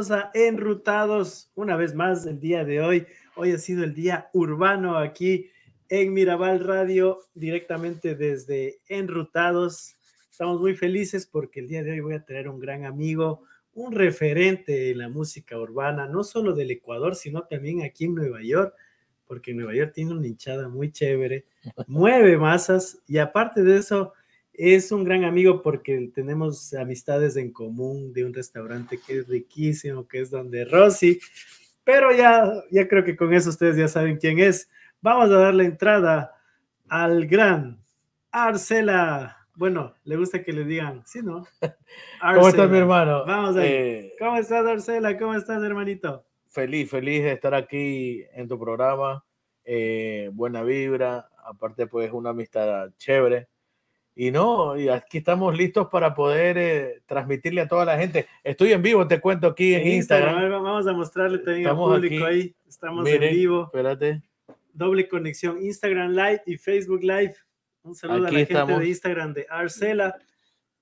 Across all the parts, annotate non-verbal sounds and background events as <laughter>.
bienvenidos a Enrutados una vez más el día de hoy. Hoy ha sido el día urbano aquí en Mirabal Radio, directamente desde Enrutados. Estamos muy felices porque el día de hoy voy a tener un gran amigo, un referente en la música urbana, no solo del Ecuador, sino también aquí en Nueva York, porque Nueva York tiene una hinchada muy chévere, mueve masas y aparte de eso es un gran amigo porque tenemos amistades en común de un restaurante que es riquísimo, que es donde Rosy. Pero ya, ya creo que con eso ustedes ya saben quién es. Vamos a darle entrada al gran Arcela. Bueno, le gusta que le digan, sí, ¿no? <laughs> ¿Cómo estás, mi hermano? Vamos ahí. Eh, ¿Cómo estás, Arcela? ¿Cómo estás, hermanito? Feliz, feliz de estar aquí en tu programa. Eh, buena vibra. Aparte, pues, una amistad chévere. Y no, y aquí estamos listos para poder eh, transmitirle a toda la gente. Estoy en vivo, te cuento aquí en, Instagram. Vamos a mostrarle también al público ahí. Estamos en vivo. Espérate. Doble conexión, Instagram Live y Facebook Live. Un saludo a la gente de Instagram de Arcela.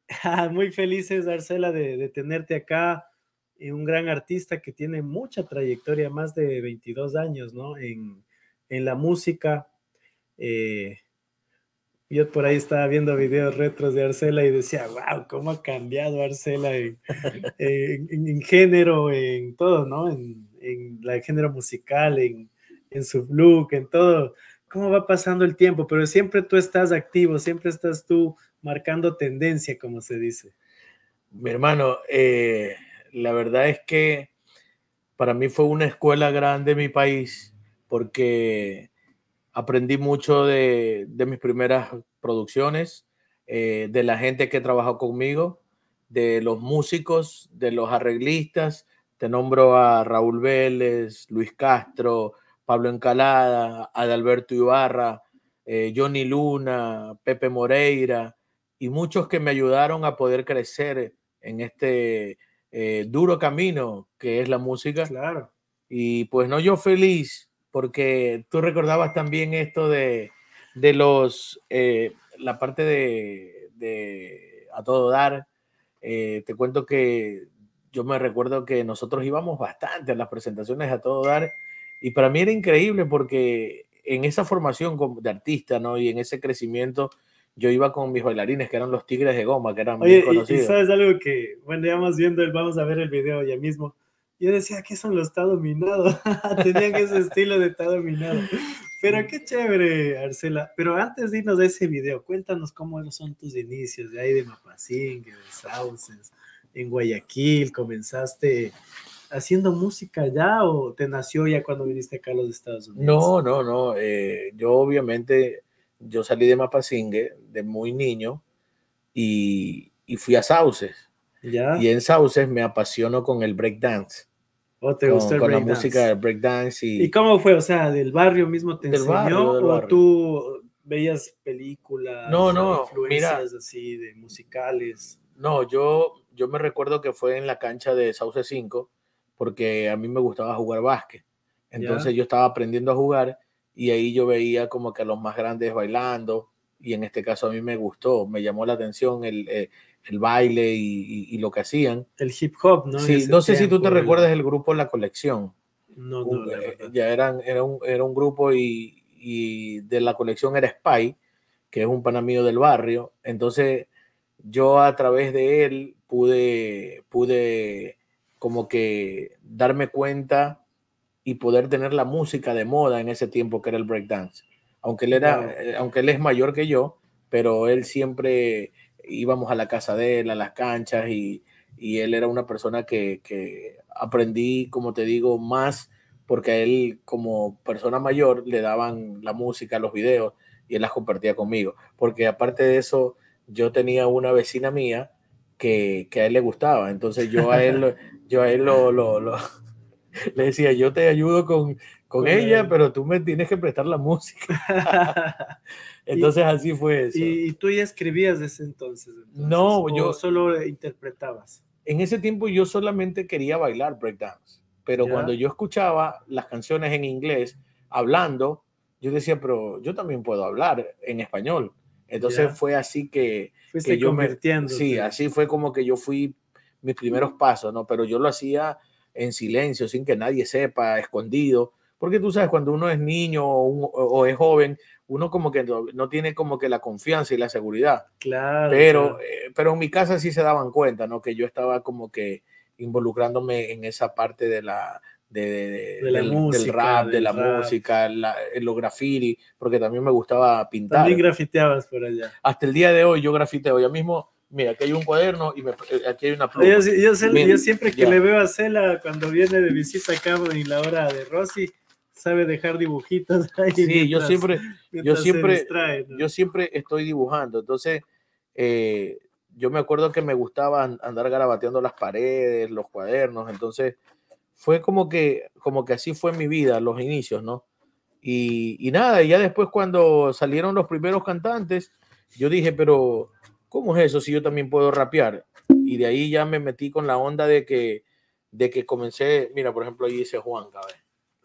<laughs> Muy felices, Arcela, de, de tenerte acá. Un gran artista que tiene mucha trayectoria, más de 22 años, ¿no? En, en la música. Eh, yo por ahí estaba viendo videos retros de Arcela y decía, wow, cómo ha cambiado Arcela <laughs> en, en, género, en todo, ¿no? En, en la género musical, en, en su look, en todo. ¿Cómo va pasando el tiempo? Pero siempre tú estás activo, siempre estás tú marcando tendencia, como se dice. Mi hermano, eh, la verdad es que para mí fue una escuela grande mi país, porque aprendí mucho de, mis primeras producciones, eh, de la gente que trabajó conmigo, de los músicos, de los arreglistas. Te nombro a Raúl Vélez, Luis Castro, Pablo Encalada, Adalberto Ibarra, eh, Johnny Luna, Pepe Moreira y muchos que me ayudaron a poder crecer en este eh, duro camino que es la música. Claro. Y pues no yo feliz porque tú recordabas también esto de, de los, eh, la parte de, de, a todo dar. Eh, te cuento que yo me recuerdo que nosotros íbamos bastante a las presentaciones a todo dar y para mí era increíble porque en esa formación de artista, ¿no? Y en ese crecimiento, yo iba con mis bailarines que eran los Tigres de Goma, que eran muy conocidos. Y, sabes algo que, bueno, ya vamos viendo, vamos a ver el video ya mismo yo decía, ¿qué son los está dominado? <laughs> Tenían ese estilo de está dominado. Pero qué chévere, Arcela. Pero antes de irnos a ese video, cuéntanos cómo son tus inicios de ahí de Mapasingue, de Sauces, en Guayaquil. ¿Comenzaste haciendo música ya o te nació ya cuando viniste acá a los Estados Unidos? No, no, no. Eh, yo obviamente, yo salí de Mapasingue de muy niño y, y fui a Sauces. ¿Ya? Y en Sauces me apasionó con el breakdance. ¿O te gustó con, la música de breakdance. Y, ¿Y cómo fue? O sea, ¿del barrio mismo te enseñó o tú veías películas? No, no, influencias así de musicales. No, yo, yo me recuerdo que fue en la cancha de Sauce 5 porque a mí me gustaba jugar básquet. Entonces yo estaba aprendiendo a jugar y ahí yo veía como que a los más grandes bailando y en este caso a mí me gustó, me llamó la atención el, eh, el baile y, lo que hacían. El hip hop, ¿no? Sí, no sé si tú te recuerdas el grupo La Colección. No, no, eh, ya eran, era, un, era un grupo y, y, de la colección era Spy, que es un panamío del barrio. Entonces yo a través de él pude, pude como que darme cuenta y poder tener la música de moda en ese tiempo que era el breakdance. Aunque él era, eh, aunque él es mayor que yo, pero él siempre íbamos a la casa de él, a las canchas, y, él era una persona que, aprendí, como te digo, más porque a él como persona mayor le daban la música, los videos, y él las compartía conmigo. Porque aparte de eso, yo tenía una vecina mía que, a él le gustaba. Entonces yo a él, yo a él lo, <laughs> le decía, yo te ayudo con, con ella, pero tú me tienes que prestar la música. <laughs> Entonces así fue eso. ¿Y, tú ya escribías desde entonces, No, yo solo interpretabas. En ese tiempo yo solamente quería bailar breakdance, pero cuando yo escuchaba las canciones en inglés hablando, yo decía, pero yo también puedo hablar en español. Entonces fue así que, Fuiste yo convirtiendo. sí, así fue como que yo fui mis primeros pasos, ¿no? Pero yo lo hacía en silencio, sin que nadie sepa, escondido, porque tú sabes, cuando uno es niño o, es joven, uno como que no, tiene como que la confianza y la seguridad. Claro. Pero, eh, pero en mi casa sí se daban cuenta, ¿no? Que yo estaba como que involucrándome en esa parte de la, de, la del, música, rap, de la música, la, los graffiti, porque también me gustaba pintar. También grafiteabas por allá. Hasta el día de hoy yo grafiteo. Ya mismo, mira, aquí hay un cuaderno y eh, aquí hay una pluma. Yo, yo, siempre que le veo a Cela cuando viene de visita acá en la hora de Rosy, sabe dejar dibujitos <laughs> ahí. Sí, yo siempre, yo siempre, yo siempre estoy dibujando. Entonces, eh, yo me acuerdo que me gustaba andar garabateando las paredes, los cuadernos. Entonces, fue como que, como que así fue mi vida, los inicios, ¿no? Y, y nada, y ya después cuando salieron los primeros cantantes, yo dije, pero ¿cómo es eso si yo también puedo rapear? Y de ahí ya me metí con la onda de que, de que comencé, mira, por ejemplo, ahí dice Juan, cabrón.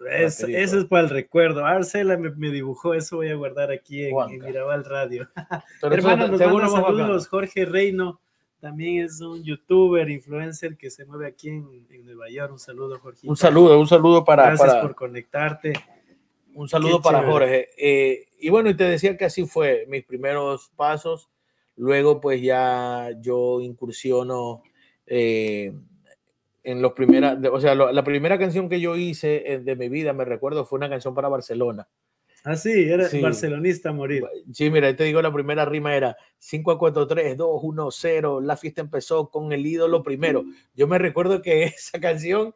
Eso es para el recuerdo. Arcela me, me, dibujó, eso voy a guardar aquí en, en Mirabal Radio. <laughs> Hermano, nos manda saludos Jorge Reino también es un youtuber, influencer que se mueve aquí en, Nueva York. Un saludo, Jorge. Un saludo, un saludo para. Gracias por conectarte. Un saludo para Jorge. Eh, y bueno, y te decía que así fue mis primeros pasos. Luego, pues ya yo incursiono eh, en los primeras, o sea, la primera canción que yo hice eh, de mi vida, me recuerdo, fue una canción para Barcelona. Ah, sí, era barcelonista a morir. Sí, mira, te digo, la primera rima era 5 a 4, 3, 2, 1, 0. La fiesta empezó con el ídolo primero. Yo me recuerdo que <laughs> esa canción,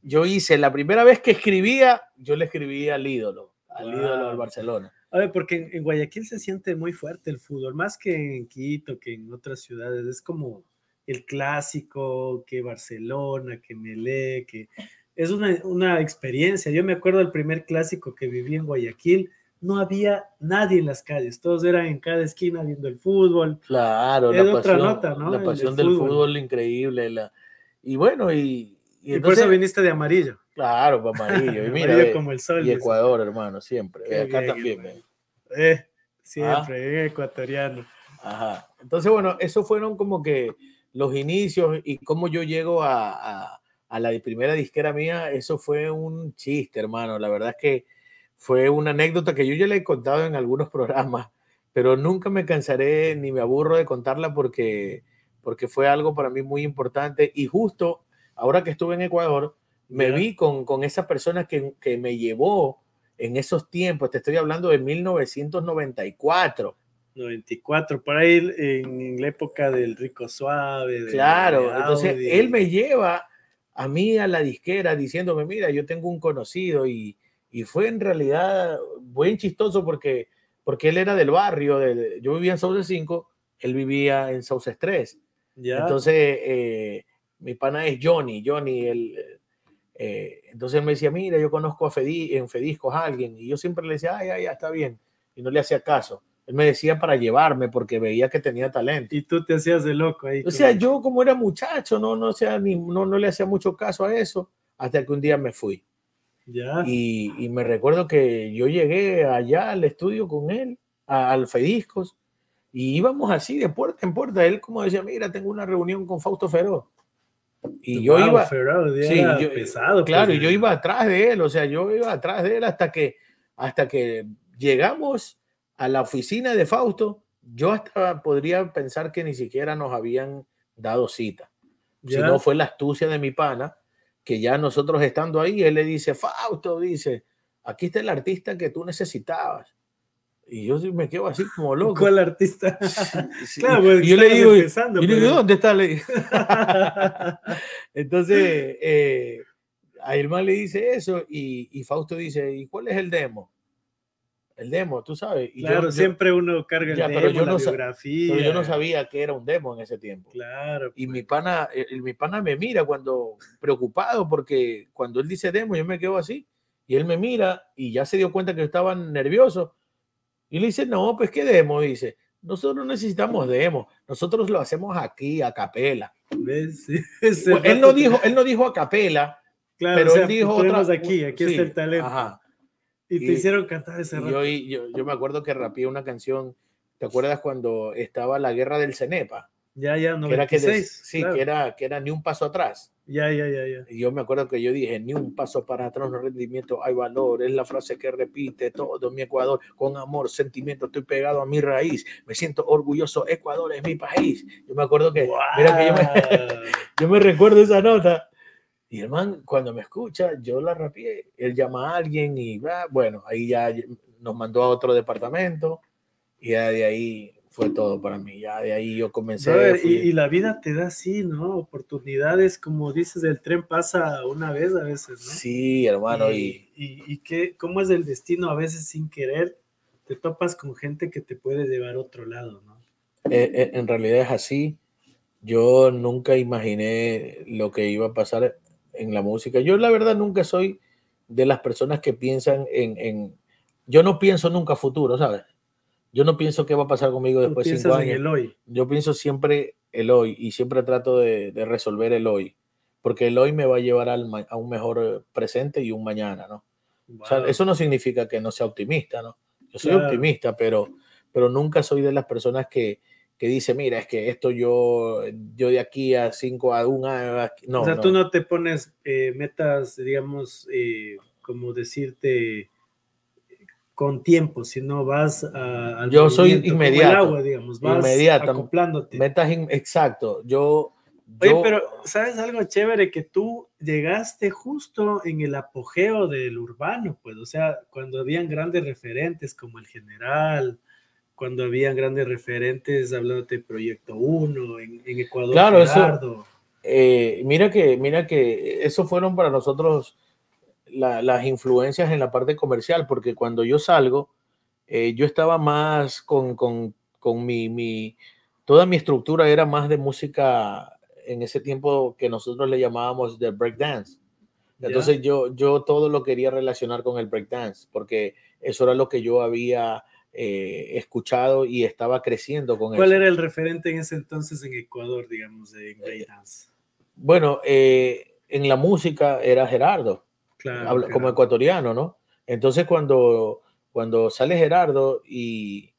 yo hice la primera vez que escribía, yo le escribía al ídolo, al ídolo del Barcelona. A ver, porque en, Guayaquil se siente muy fuerte el fútbol, más que en Quito, que en otras ciudades. Es como el clásico, que Barcelona, que Melé, que es una, una, experiencia. Yo me acuerdo del primer clásico que viví en Guayaquil, no había nadie en las calles, todos eran en cada esquina viendo el fútbol. Claro, la otra nota, ¿no? La pasión del fútbol. increíble. La... Y bueno, y, y, por eso viniste de amarillo. Claro, amarillo. Y <laughs> mira, como el sol. Y Ecuador, hermano, siempre. acá también. Eh, siempre, ah. ecuatoriano. Ajá. Entonces, bueno, esos fueron como que los inicios y cómo yo llego a a la primera disquera mía, eso fue un chiste, hermano. La verdad es que fue una anécdota que yo ya le he contado en algunos <laughs> programas, pero nunca me cansaré ni me aburro de contarla porque, porque fue algo para mí muy importante. Y justo ahora que estuve en Ecuador, me vi con, con esa persona que, que me llevó en esos tiempos, te estoy hablando de 1994. 94, por ahí en, la época del Rico Suave. claro, entonces él me lleva a mí a la disquera diciéndome, mira, yo tengo un conocido y, y fue en realidad buen chistoso porque, porque él era del barrio, de, yo vivía en Sauce 5, él vivía en Sauce 3. ¿Ya? Entonces, eh, mi pana es Johnny, Johnny, él, eh, entonces él me decía, mira, yo conozco a Fedi, en Fediscos a alguien, y yo siempre le decía, ay, ay, ya está bien, y no le hacía caso. Él me decía para llevarme porque veía que tenía talento. Y tú te hacías de loco ahí. O sea, yo como era muchacho, no, no, sea, ni, no, no le hacía mucho caso a eso, hasta que un día me fui. Ya. Y, y me recuerdo que yo llegué allá al estudio con él, al Fediscos, y íbamos así de puerta en puerta. Él como decía, mira, tengo una reunión con Fausto Feroz. Y yo iba... sí, yo, pesado. Claro, y yo iba atrás de él, o sea, yo iba atrás de él hasta que, hasta que llegamos a la oficina de Fausto, yo hasta podría pensar que ni siquiera nos habían dado cita. Si no fue la astucia de mi pana, que ya nosotros estando ahí, él le dice, Fausto, dice, aquí está el artista que tú necesitabas. Y yo me quedo así como <laughs> loco. ¿Cuál artista? <laughs> <laughs> Claro, pues, yo le digo, y, ¿dónde está? Entonces, eh, a Irmán le dice eso y, y Fausto dice, ¿y cuál es el demo? El demo, tú sabes. Y claro, siempre uno carga el demo, pero yo la no biografía. Pero yo no sabía que era un demo en ese tiempo. Claro. Y mi pues. pana, el, mi pana me mira cuando preocupado porque cuando él dice demo yo me quedo así y él me mira y ya se dio cuenta que estaba nervioso y le dice, "No, pues qué demo", dice. Nosotros necesitamos demo, nosotros lo hacemos aquí a capela. <laughs> él no dijo, él no dijo a capela, claro, pero él dijo otra aquí, aquí está el talento. Ajá. Y, te hicieron cantar ese rap. Yo, yo, me acuerdo que rapié una canción. ¿Te acuerdas cuando estaba la guerra del Cenepa? Ya, ya, que era que de- 96. sí, claro. que era, que era ni un paso atrás. Ya, ya, ya, ya. Y yo me acuerdo que yo dije, ni un paso para atrás, no rendimiento, hay valor. Es la frase que repite todo mi Ecuador. Con amor, sentimiento, estoy pegado a mi raíz. Me siento orgulloso, Ecuador es mi país. Yo me acuerdo que, mira que yo me, <laughs> yo me recuerdo esa nota. Y el man, cuando me escucha, yo la rapié. Él llama a alguien y va, bueno, ahí ya nos mandó a otro departamento. Y ya de ahí fue todo para mí. Ya de ahí yo comencé. Brother, fui- y, y la vida te da así, ¿no? Oportunidades, como dices, el tren pasa una vez a veces, ¿no? Sí, hermano. y, y, y, y qué, cómo es el destino a veces sin querer, te topas con gente que te puede llevar a otro lado, ¿no? Eh, eh, en realidad es así. Yo nunca imaginé lo que iba a pasar en la música. Yo la verdad nunca soy de las personas que piensan en... en- yo no pienso nunca futuro, ¿sabes? Yo no pienso qué va a pasar conmigo después de cinco en años. el hoy. Yo pienso siempre el hoy y siempre trato de, de resolver el hoy, porque el hoy me va a llevar al a un mejor presente y un mañana, ¿no? O sea, eso no significa que no sea optimista, ¿no? Yo soy Claro. optimista, pero, pero nunca soy de las personas que, que dice, mira, es que esto yo, yo de aquí a cinco, a un año, aquí-". no. o sea, no. tú no te pones eh, metas, digamos, eh, como decirte, con tiempo, sino vas a, al Yo soy inmediato, agua, digamos, vas inmediato. acoplándote. Metas in- exacto. Yo, Oye, yo- pero ¿sabes algo chévere? Que tú llegaste justo en el apogeo del urbano, pues, o sea, cuando habían grandes referentes como el general, cuando habían grandes referentes hablando de Proyecto 1, en, en Ecuador, Claro, eso- eh, mira que, mira que eso fueron para nosotros la- las influencias en la parte comercial, porque cuando yo salgo, eh, yo estaba más con, con, con mi, mi, toda mi estructura era más de música en ese tiempo que nosotros le llamábamos de breakdance. Entonces yo, yo todo lo quería relacionar con el breakdance, porque eso era lo que yo había eh, escuchado y estaba creciendo con ¿Cuál eso. era el referente en ese entonces en Ecuador, digamos, de breakdance? Bueno, eh, en la música era Gerardo, Claro, habla- como ecuatoriano, ¿no? Entonces cuando, cuando sale Gerardo y,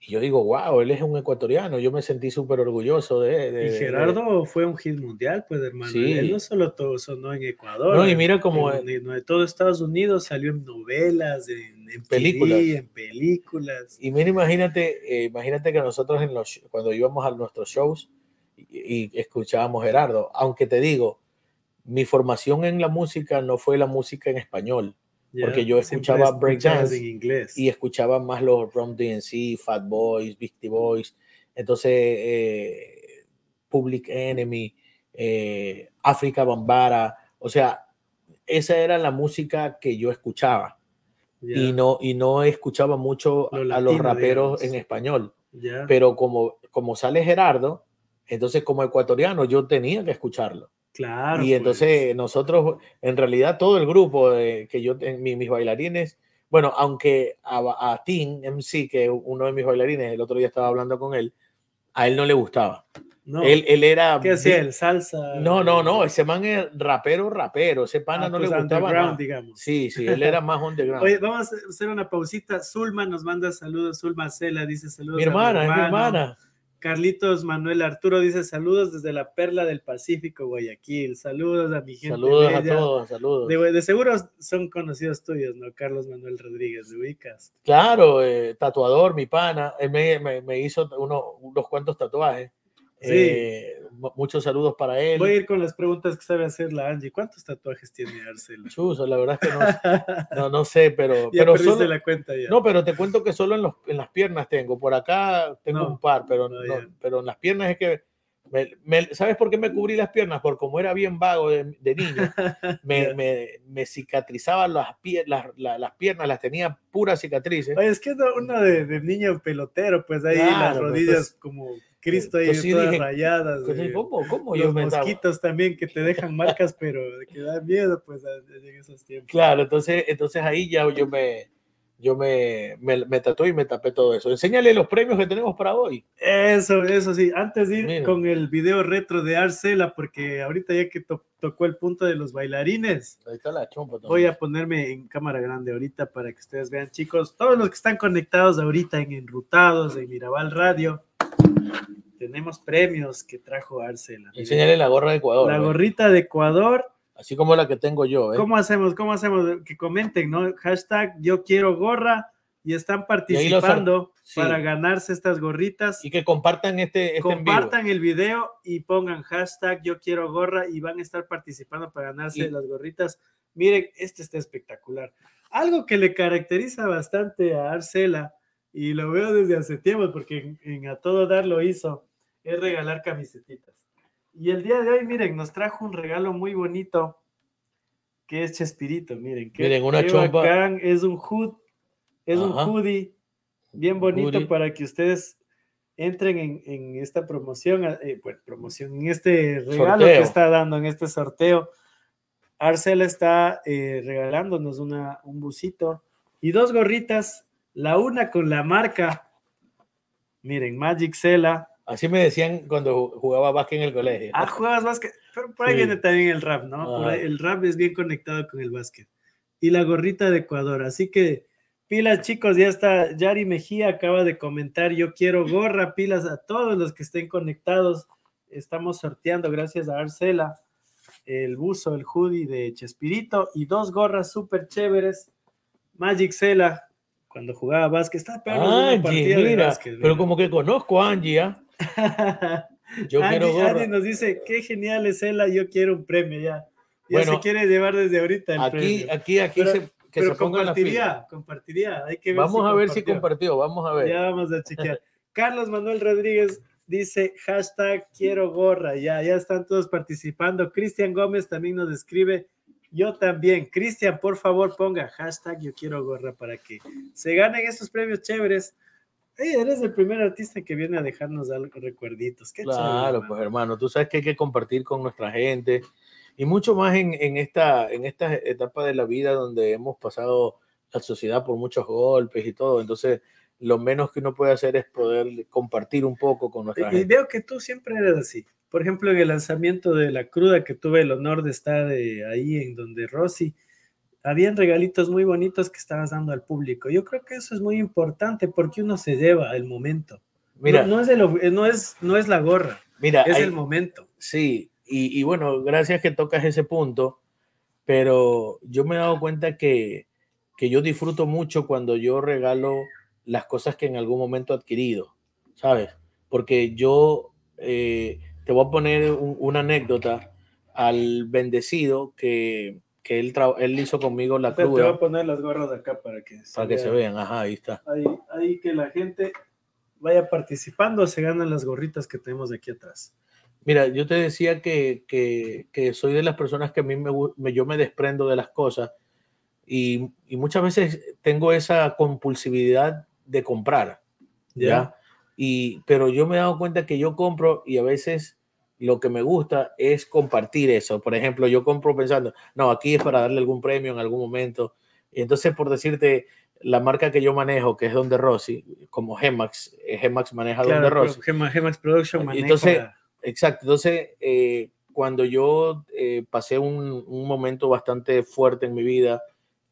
y yo digo, wow, él es un ecuatoriano, yo me sentí súper orgulloso de, de- Y de- Gerardo fue un hit mundial, pues, hermano. Sí. Él no solo todo sonó en Ecuador. No, y mira cómo- En, en- en todo Estados Unidos salió en novelas, en, en Películas. TV, en películas. Y mira, imagínate, eh, imagínate que nosotros en los, cuando íbamos a nuestros shows y, y escuchábamos Gerardo, aunque te digo, mi formación en la música no fue la música en español, ¿ya? Porque yo escuchaba breakdance en inglés. y escuchaba más los Rum DNC, Fat Boys, Beastie Boys, entonces eh, Public Enemy, eh, África Bambara, o sea, esa era la música que yo escuchaba y no y no escuchaba mucho Lo a los raperos digamos. en español, pero como como sale Gerardo, entonces como ecuatoriano yo tenía que escucharlo. claro. Y pues. entonces nosotros, en realidad todo el grupo de, que yo, en mi- mis bailarines, bueno, aunque a, a Tim MC, que uno de mis bailarines, el otro día estaba hablando con él, a él no le gustaba. no. Él, él era... ¿Qué hacía él? Salsa. No, no, no, ese man es rapero, rapero, ese pana Ah, no pues le gustaba nada. digamos. Sí, sí, él era más underground. <laughs> Oye, vamos a hacer una pausita. Zulma nos manda saludos. Zulma Cela dice saludos. mi a hermana, es mi hermana. Carlitos Manuel Arturo dice saludos desde la perla del Pacífico, Guayaquil. Saludos a mi gente. Saludos a todos, saludos. De, de seguro son conocidos tuyos, ¿no? Carlos Manuel Rodríguez, ¿de ubicas? Claro, eh, tatuador, mi pana, él me, me- me hizo uno- unos cuantos tatuajes. Sí. Eh, mu- muchos saludos para él. Voy a ir con las preguntas que sabe hacer la Angie. ¿Cuántos tatuajes tiene Arcelo? Chuzo, la verdad es que no, <laughs> no, no sé, pero, ya pero solo, la cuenta ya. no, pero te cuento que solo en, los, en las piernas tengo. Por acá tengo No, un par, pero, no, no- pero en las piernas es que, me- me- ¿sabes por qué me cubrí las piernas? Porque como era bien vago de, de niño, <laughs> me, me, me cicatrizaban las, pie- las, la- las piernas, las tenía puras cicatrices. Oye, es que uno uno de, de niño pelotero, pues ahí las Claro, pues, rodillas como Cristo ahí pues sí todas dije, rayadas. Pues, eh, ¿Cómo, cómo Los estaba- mosquitos también que te dejan marcas, pero que da miedo, pues, en esos tiempos. Claro, entonces, entonces ahí ya yo me, yo me, me, me tatué y me tapé todo eso. Enséñale los premios que tenemos para hoy. Eso, eso sí. Antes de ir Mira. con el video retro de Arcela, porque ahorita ya que to- tocó el punto de los bailarines, Ahí está la chompa. voy a ponerme en cámara grande ahorita para que ustedes vean, chicos, todos los que están conectados ahorita en Enrutados, en Mirabal Radio. Tenemos premios que trajo Arcela. Enseñale la gorra de Ecuador. La gorrita de Ecuador. Así como la que tengo yo. ¿eh? ¿Cómo hacemos? ¿Cómo hacemos? Que comenten, ¿no? Hashtag yo quiero gorra y están participando para ganarse estas gorritas. Y que compartan este, este Compartan el video y pongan hashtag yo quiero gorra y van a estar participando para ganarse las gorritas. Miren, este está espectacular. Algo que le caracteriza bastante a Arcela, y lo veo desde hace tiempo, porque en, A Todo Dar lo hizo, es regalar camisetitas. Y el día de hoy, miren, nos trajo un regalo muy bonito, que es Chespirito, miren. Que miren, una chompa. es un hood, es un hoodie bien bonito para que ustedes entren en, esta promoción, eh, bueno, promoción, en este regalo que está dando, en este sorteo. Arcela está eh, regalándonos una, un busito y dos gorritas, la una con la marca, miren, Magic Cela. Así me decían cuando jugaba básquet en el colegio. Ah, jugabas básquet, pero por ahí viene también el rap, ¿no? el rap es bien conectado con el básquet. Y la gorrita de Ecuador, así que pilas chicos, ya está, Yari Mejía acaba de comentar, yo quiero gorra, pilas a todos los que estén conectados, estamos sorteando gracias a Arcela el buzo, el hoodie de Chespirito y dos gorras súper chéveres. Magic Cela, cuando jugaba básquet, una partida de básquet. Pero como que conozco a Angie, ¿ah? <laughs> Yo quiero gorra. Angie nos dice, qué genial es Cela, yo quiero un premio ya. Ya se quiere llevar desde ahorita el aquí, premio. Aquí, aquí se, que se ponga compartiría, compartiría. Hay que ver vamos a ver si compartió, vamos a ver. Ya vamos a chequear. <laughs> Carlos Manuel Rodríguez dice hashtag quiero gorra, ya, ya están todos participando. Cristian Gómez también nos escribe, yo también. Cristian, por favor, ponga hashtag yo quiero gorra para que se ganen estos premios chéveres. eres el primer artista que viene a dejarnos algo, recuerditos. Qué claro, pues hermano, tú sabes que hay que compartir con nuestra gente y mucho más en, en, esta, en esta etapa de la vida donde hemos pasado la sociedad por muchos golpes y todo. Entonces, lo menos que uno puede hacer es poder compartir un poco con nuestra y, veo que tú siempre eres así. Por ejemplo, en el lanzamiento de La Cruda, que tuve el honor de estar eh, ahí en donde Rosy, habían regalitos muy bonitos que estabas dando al público. Yo creo que eso es muy importante porque uno se lleva el momento. Mira, no, es, eh, no, es, no es la gorra, mira, es el momento. Sí, y, y, bueno, gracias que tocas ese punto, pero yo me he dado cuenta que, que yo disfruto mucho cuando yo regalo las cosas que en algún momento he adquirido, ¿sabes? Porque yo eh, te voy a poner una anécdota al bendecido que, que él, él hizo conmigo la cruz. Te voy a poner las gorras de acá para que se, para que se vean, ajá, ahí está. Ahí, ahí que la gente vaya participando, se ganan las gorritas que tenemos de aquí atrás. Mira, yo te decía que, que, que soy de las personas que a mí me, me, yo me desprendo de las cosas y, y, muchas veces tengo esa compulsividad de comprar, ¿ya? Y, pero yo me he dado cuenta que yo compro y a veces lo que me gusta es compartir eso. Por ejemplo, yo compro pensando, no, aquí es para darle algún premio en algún momento. Y entonces, por decirte, la marca que yo manejo, que es Donde Rossi, como Gemax, eh, Gemax maneja Donde Rossi. Gemax Production maneja. Entonces, exacto. Entonces, eh, cuando yo eh, pasé un, un, momento bastante fuerte en mi vida,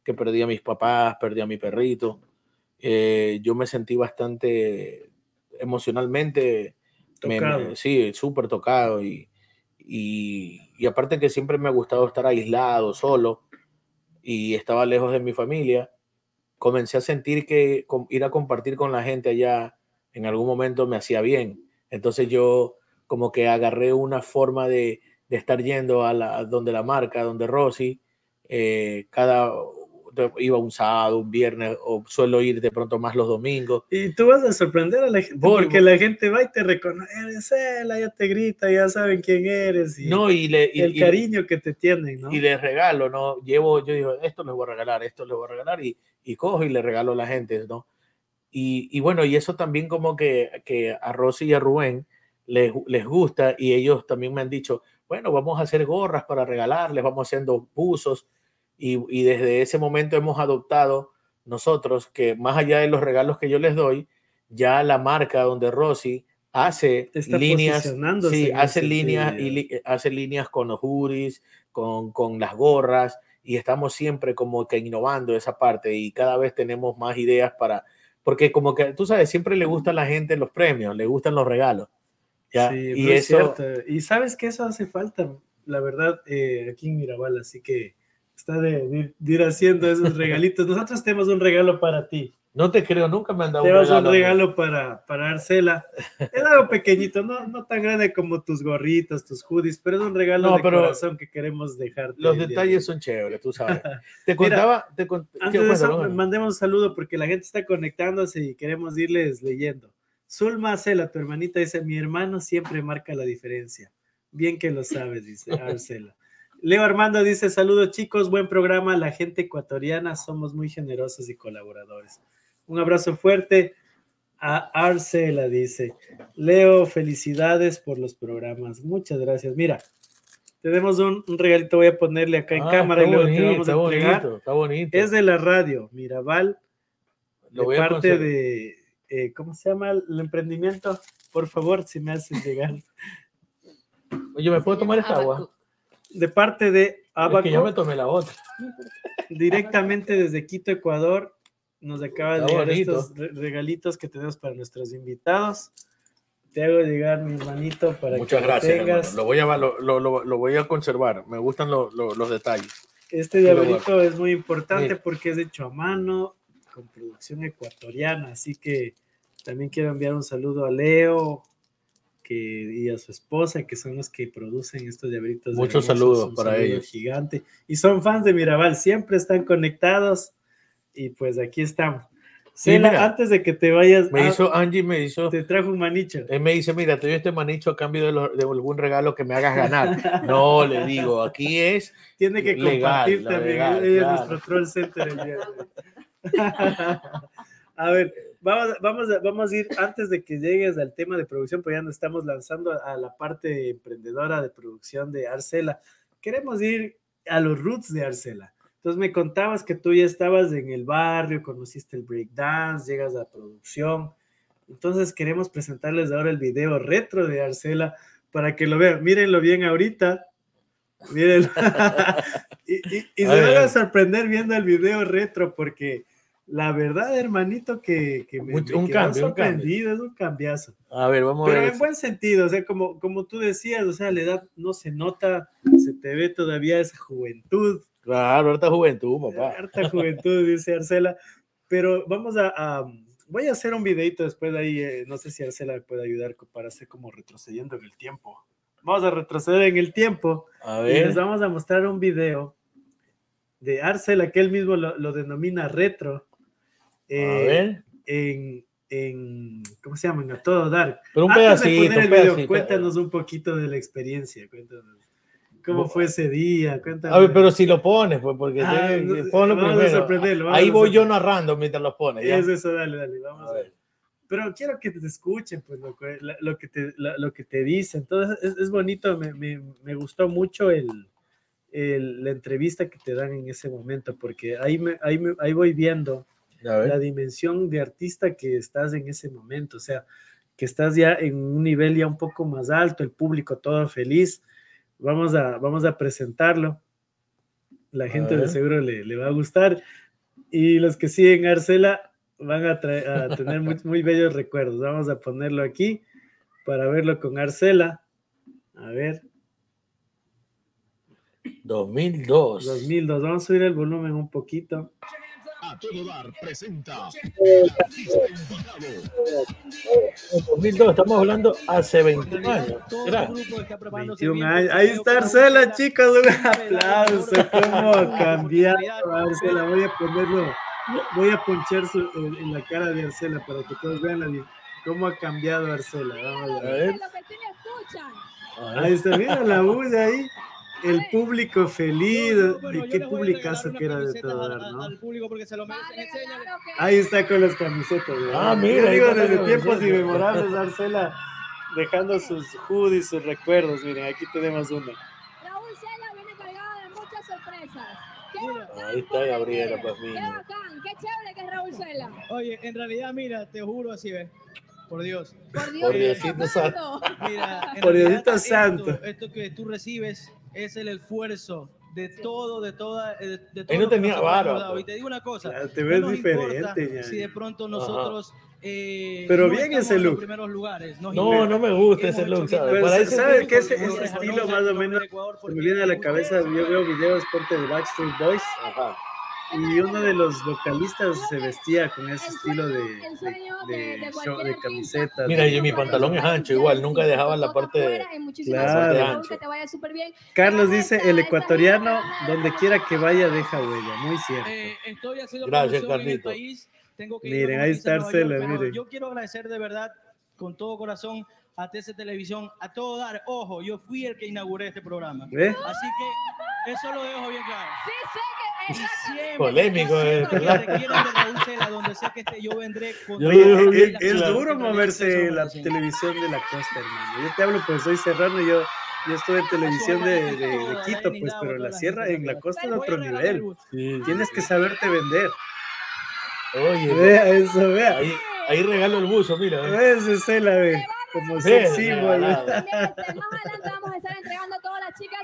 que perdí a mis papás, perdí a mi perrito, eh, yo me sentí bastante emocionalmente, tocado. sí, súper tocado y, y, y, aparte que siempre me ha gustado estar aislado, solo y estaba lejos de mi familia, comencé a sentir que ir a compartir con la gente allá en algún momento me hacía bien. Entonces yo como que agarré una forma de, de estar yendo a, la, donde la marca, donde Rosy, eh, cada iba un sábado, un viernes, o suelo ir de pronto más los domingos. Y tú vas a sorprender a la gente, porque la gente va y te reconoce, eres ya te grita, ya saben quién eres, y, no, y, le, el cariño que te tienen, ¿no? Y les regalo, ¿no? Llevo, yo digo, esto les voy a regalar, esto les voy a regalar, y, y cojo y le regalo a la gente, ¿no? Y, y bueno, y eso también como que, que a Rosy y a Rubén les, les gusta, y ellos también me han dicho, bueno, vamos a hacer gorras para regalarles, vamos haciendo buzos, y, desde ese momento hemos adoptado nosotros que más allá de los regalos que yo les doy, ya la marca donde Rosy hace líneas, sí, hace líneas y hace líneas con los juris, con, con las gorras y estamos siempre como que innovando esa parte y cada vez tenemos más ideas para, porque como que tú sabes, siempre le gusta a la gente los premios, le gustan los regalos. ¿ya? Sí, y eso... Y sabes que eso hace falta, la verdad, eh, aquí en Mirabal, así que está de, ir haciendo esos regalitos. Nosotros tenemos un regalo para ti. No te creo, nunca me han dado un regalo. un regalo para, para Arcela. Es algo pequeñito, no, no tan grande como tus gorritos, tus hoodies, pero es un regalo de corazón que queremos dejar. Los detalles son chéveres, tú sabes. <laughs> Te contaba, te antes de eso, mandemos un saludo porque la gente está conectándose y queremos irles leyendo. Zulma Arcela, tu hermanita, dice: Mi hermano siempre marca la diferencia. Bien que lo sabes, dice <laughs> Arcela. Leo Armando dice: Saludos, chicos, buen programa. La gente ecuatoriana somos muy generosos y colaboradores. Un abrazo fuerte a Arcela, dice. Leo, felicidades por los programas. Muchas gracias. Mira, tenemos un, regalito, voy a ponerle acá en ah, cámara y luego te vamos a entregar. Bonito, está bonito. Es de la radio, Mirabal, de parte de, eh, ¿cómo se llama el emprendimiento? Por favor, si me haces llegar. Oye, ¿me puedo tomar esta agua? De parte de Abaco. Es que yo me tomé la otra. Directamente desde Quito, Ecuador, nos acaba de llegar estos regalitos que tenemos para nuestros invitados. Te hago llegar mi hermanito para Muchas que gracias, tengas. Lo voy, a, lo, lo, lo, voy a conservar. Me gustan los detalles. Este llaverito es muy importante porque es hecho a mano, con producción ecuatoriana. Así que también quiero enviar un saludo a Leo que, y a su esposa, que son los que producen estos llaveritos. Muchos saludos para ellos. Gigante. Y son fans de Mirabal, siempre están conectados y pues aquí estamos. Sí, antes de que te vayas. Me hizo, Angie me hizo. Te trajo un manicho. Él me dice: Mira, te doy este manicho a cambio de, algún regalo que me hagas ganar. <laughs> no, le digo, aquí es. Tiene que compartir también. es nuestro troll center el día <laughs> A ver, vamos, vamos, a, vamos a ir antes de que llegues al tema de producción, pues ya nos estamos lanzando a la parte emprendedora de producción de Arcela. Queremos ir a los roots de Arcela. Entonces me contabas que tú ya estabas en el barrio, conociste el breakdance, llegas a producción. Entonces queremos presentarles ahora el video retro de Arcela para que lo vean. Mírenlo bien ahorita. Mírenlo. <laughs> y, se van a sorprender viendo el video retro porque la verdad, hermanito, que, me, un cambio, sorprendido, es un cambiazo. A ver, vamos a ver. Pero en buen sentido, o sea, como, como tú decías, o sea, la edad no se nota, se te ve todavía esa juventud, Claro, harta juventud, papá. Harta juventud, dice Arcela. Pero vamos a, voy a hacer un videito después de ahí, eh, no sé si Arcela me puede ayudar para hacer como retrocediendo en el tiempo. Vamos a retroceder en el tiempo. A ver. Y les vamos a mostrar un video de Arcela, que él mismo lo, denomina retro. A eh, ver. En, en, ¿cómo se llama? En A Todo Dar. Pero un pedacito, un pedacito. cuéntanos un poquito de la experiencia. Cuéntanos. ¿Cómo fue ese día? Cuéntame. A ver, pero si lo pones, pues, porque ah, primero. Ahí voy yo narrando mientras lo pones. Es eso, dale, dale, vamos a, ver. Pero quiero que te escuchen, pues, lo, lo que, te, lo, que te dicen. Entonces, es, es bonito, me, me, me, gustó mucho el, el, la entrevista que te dan en ese momento, porque ahí, me, ahí, ahí voy viendo la dimensión de artista que estás en ese momento, o sea, que estás ya en un nivel ya un poco más alto, el público todo feliz Vamos a, vamos a presentarlo. La gente de seguro le, va a gustar. Y los que siguen Arcela van a, <laughs> tener muy, muy bellos recuerdos. Vamos a ponerlo aquí para verlo con Arcela. A ver. 2002. 2002. Vamos a subir el volumen un poquito. A todo dar presenta 2002, estamos hablando hace 21 años. 21 años. Ahí está Arcela, chicos. Un aplauso. ¿Cómo ha cambiado Arcela? Voy a ponerlo, voy a ponchar en, la cara de Arcela para que todos vean cómo ha cambiado Arcela. Vamos a ver. Ahí está, mira la bulla ahí el público feliz, y qué publicazo que era de todo dar, ¿no? Ahí está con las camisetas. Ah, mira. digo, desde tiempos inmemorables, Arcela, dejando sus hoodies, sus recuerdos. Miren, aquí tenemos uno. Raúl Cela viene cargado de muchas sorpresas. Ahí está Gabriela, pues mira. Qué bacán, qué chévere que es Raúl Cela. Oye, en realidad, mira, te juro así, ¿ves? Por Dios. Por Dios. Por Diosito Santo. Mira, Por Diosito Santo. Esto que tú recibes es el esfuerzo de todo, de toda. eh, De, de todo Él no tenía vara, dado. pues. Y te digo una cosa. Ya, te no ves nos diferente. Si de pronto nosotros. eh, Pero no bien ese en look. primeros lugares. No, no me gusta ese look, ¿sabes? Pero Para sa- ese ¿sabe tipo qué ese a estilo más o menos? me viene a la cabeza, yo veo videos, ponte de Backstreet Boys, Ajá. Y uno de los vocalistas se vestía con ese estilo de, de, de- show- de artista. camisetas. Mira, de- y mi pantalón es ancho, igual, nunca dejaba la parte de- Claro. de ancho. Que te vaya súper bien. Carlos dice, el ecuatoriano, donde quiera que vaya, deja huella. Muy cierto. Eh, estoy haciendo Gracias, Carlito. Tengo que Miren, ahí está pero miren. Yo quiero agradecer de verdad, con todo corazón, a TC Televisión, a todo dar. Ojo, yo fui el que inauguré este programa. ¿Ve? Así que eso lo dejo bien claro. Sí, sé que. Siempre, Polémico, eh, esté, yo vendré con es, bien es claro. duro moverse la televisión de la costa, hermano. Yo te hablo, pues soy serrano, yo, yo estuve en televisión de, de- de Quito, pues, pero la sierra en la costa es otro nivel. Sí. Tienes que saberte vender. Oye, Vea eso, vea. ahí, ahí regalo el buzo, mira. ¿eh? Ese ve. Como Ve, sex symbol. regalado. También, este, más adelante vamos a estar entregando chicas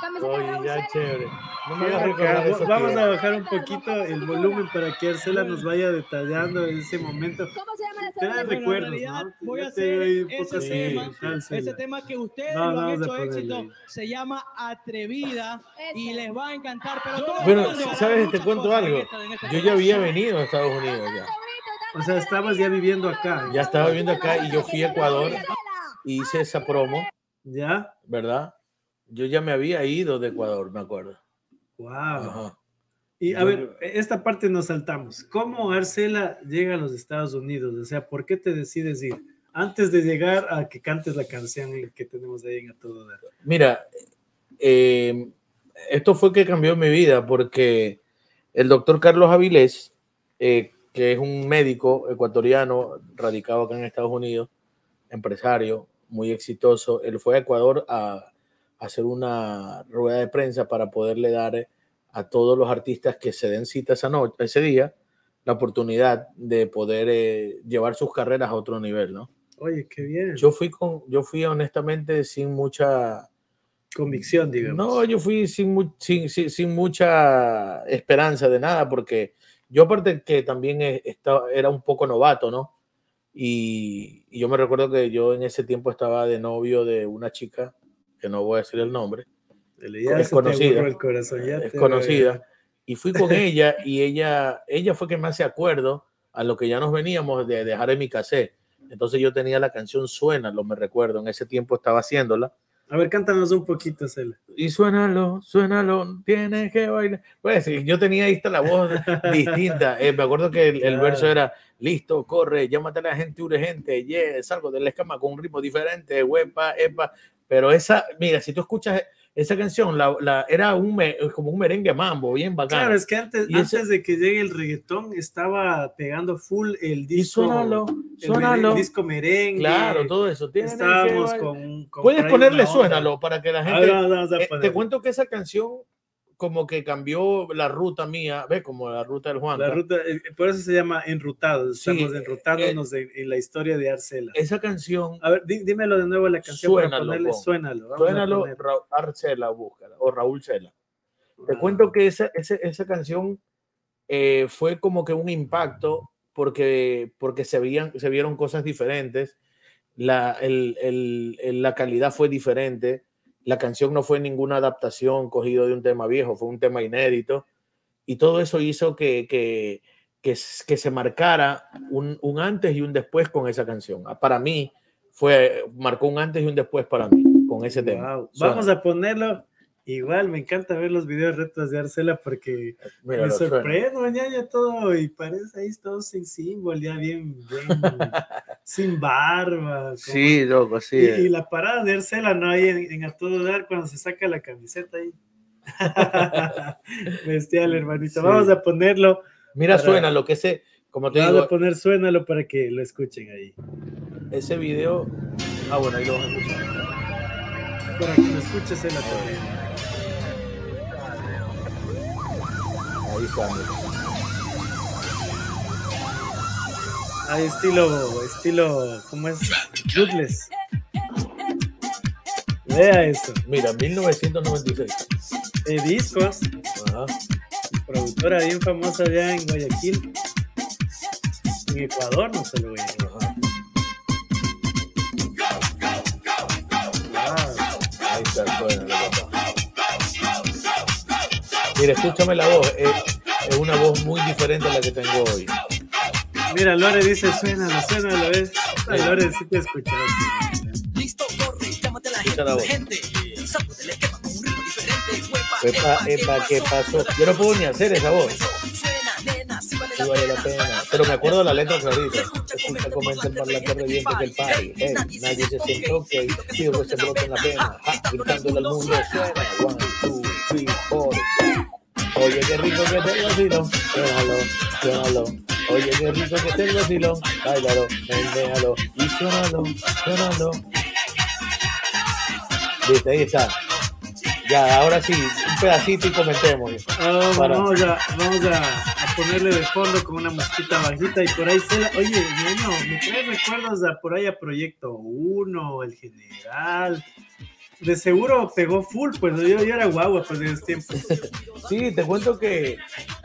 camisetas Oye, Raúl ya chévere. No me recordar eso, Vamos tío. a bajar un poquito el volumen para que Arcela nos vaya detallando en ese momento. ¿Cómo se llama la Te recuerdos, realidad, ¿no? voy a hacer ese poco así, tema, ese tema que ustedes No, lo han hecho éxito ahí. se llama Atrevida y Ese. les va a encantar. Pero todo Bueno, ¿sabes? Te cuento cosas en algo. esta- en esta Yo ya había venido a Estados Unidos ya. O sea, estabas ya viviendo acá. Ya estaba viviendo acá y yo fui a Ecuador. Hice esa promo, ¿Ya? ¿verdad? Yo ya me había ido de Ecuador, me acuerdo. Wow. Ajá. Y a Yo- ver, esta parte nos saltamos. ¿Cómo Arcela llega a los Estados Unidos? O sea, ¿por qué te decides ir? Antes de llegar a que cantes la canción que tenemos ahí en A Todo Dar. Mira, eh, esto fue que cambió mi vida porque el doctor Carlos Avilés, eh, que es un médico ecuatoriano radicado acá en Estados Unidos, empresario muy exitoso, él fue a Ecuador a, a hacer una rueda de prensa para poderle dar a todos los artistas que se den cita esa noche, ese día, la oportunidad de poder eh, llevar sus carreras a otro nivel, ¿no? Oye, qué bien. Yo fui con, yo fui honestamente sin mucha, Convicción, digamos. no, yo fui sin, mu- sin, sin, sin mucha esperanza de nada, porque yo aparte que también eh, estaba, era un poco novato, ¿no? Y, y yo me recuerdo que yo en ese tiempo estaba de novio de una chica, que no voy a decir el nombre, Ya es conocida, aburrió el corazón, ya es te conocida, y fui con <laughs> ella y ella, ella fue que me hace acuerdo a lo que ya nos veníamos de dejar en mi cassette. Entonces yo tenía la canción Suénalo, me recuerdo, en ese tiempo estaba haciéndola. A ver, cántanos un poquito, Cela. y suénalo, suénalo, tienes que bailar. Pues yo tenía ahí la voz <laughs> distinta. Eh, me acuerdo que el, verso era, listo, corre, llámate a la gente urgente, yeah, salgo de la escama con un ritmo diferente, huepa, epa. Pero esa, mira, si tú escuchas esa canción, la, la- era un me- como un merengue mambo, bien bacano. Claro, es que antes, Y ese- antes de que llegue el reggaetón estaba pegando full el y disco. suénalo, el suénalo. mere- disco merengue. Claro, todo eso. Estábamos con, con Puedes ponerle suénalo para que la gente... ver, vamos, vamos a Eh, te cuento que esa canción como que cambió la ruta mía, ¿ves? Como la ruta del Juan. La ruta, eh, por eso se llama Enrutados. Sí, Estamos eh, enrutándonos en, en la historia de Arcela. Esa canción, A ver, dí- dímelo de nuevo la canción para Suénalo, ponerle pon. suénalo. suénalo, Arcela, búscala, o Raúl Cela. Te Ah, cuento que esa, esa, esa canción eh, fue como que un impacto porque, porque se, veían, se vieron cosas diferentes, la, el- el- el- la calidad fue diferente, la canción no fue ninguna adaptación cogido de un tema viejo, fue un tema inédito, y todo eso hizo que, que, que, se marcara un, un antes y un después con esa canción. Ah, Para mí, fue, marcó un antes y un después para mí con ese tema. Wow. Vamos a ponerlo. Igual, me encanta ver los videos retros de Arcela porque Mira, me sorprendo, ñaña, todo. Y parece ahí todo sin símbolo, ya bien, bien <laughs> sin barba. como- Sí, loco, sí. Y, y la parada de Arcela, ¿no? Ahí en, en A Todo Dar, cuando se saca la camiseta ahí. <laughs> Bestial, hermanito. Sí. Vamos a ponerlo. Mira, para- suena lo que ese, como te Vamos digo, a poner suénalo para que lo escuchen ahí. ese video. Ah, bueno, ahí lo vas a escuchar. Para que lo escuches en la también. Ahí está. mira. Hay estilo, estilo, ¿cómo es? Ruthless. Vea eso. Mira, 1996. de discos, Ajá. productora bien famosa allá en Guayaquil. En Ecuador, no se lo voy a decir. Ajá. Ah, Ahí está, papá. Mira, escúchame la voz. Es, es una voz muy diferente a la que tengo hoy. Mira, Lore dice, suénalo, suénalo, ¿ves? Ah, Lore, sí te escuchas. Listo, corre, llámate la Escucha la voz. gente. Salgo del esquema con un ritmo diferente. Huepa, Epa, epa, ¿qué pasó? Yo no puedo ni hacer esa voz. Suena, nena, sí vale la vale la pena. Pero me acuerdo de la letra clarita. Escucha, comenta el parlante reviente que el party. Hey, nadie se siente ok. Pido que se brote en la pena. Ja, gritándole al mundo. Suena. One, two, three, four. Oye, qué rico que te el vacilón. Suénalo, suénalo. Oye, qué rico que te el vacilón. Menéalo. Y suénalo, suénalo. Viste, ahí está. Ya, ahora sí, un pedacito y comentemos. Ah, Para- vamos a, vamos a, a ponerle de fondo con una mosquita bajita y por ahí se la... Oye, niño, me trae recuerdos a por ahí a Proyecto 1, El General. De seguro pegó full, pues yo, yo era guagua pues de esos tiempos. Sí, te cuento que,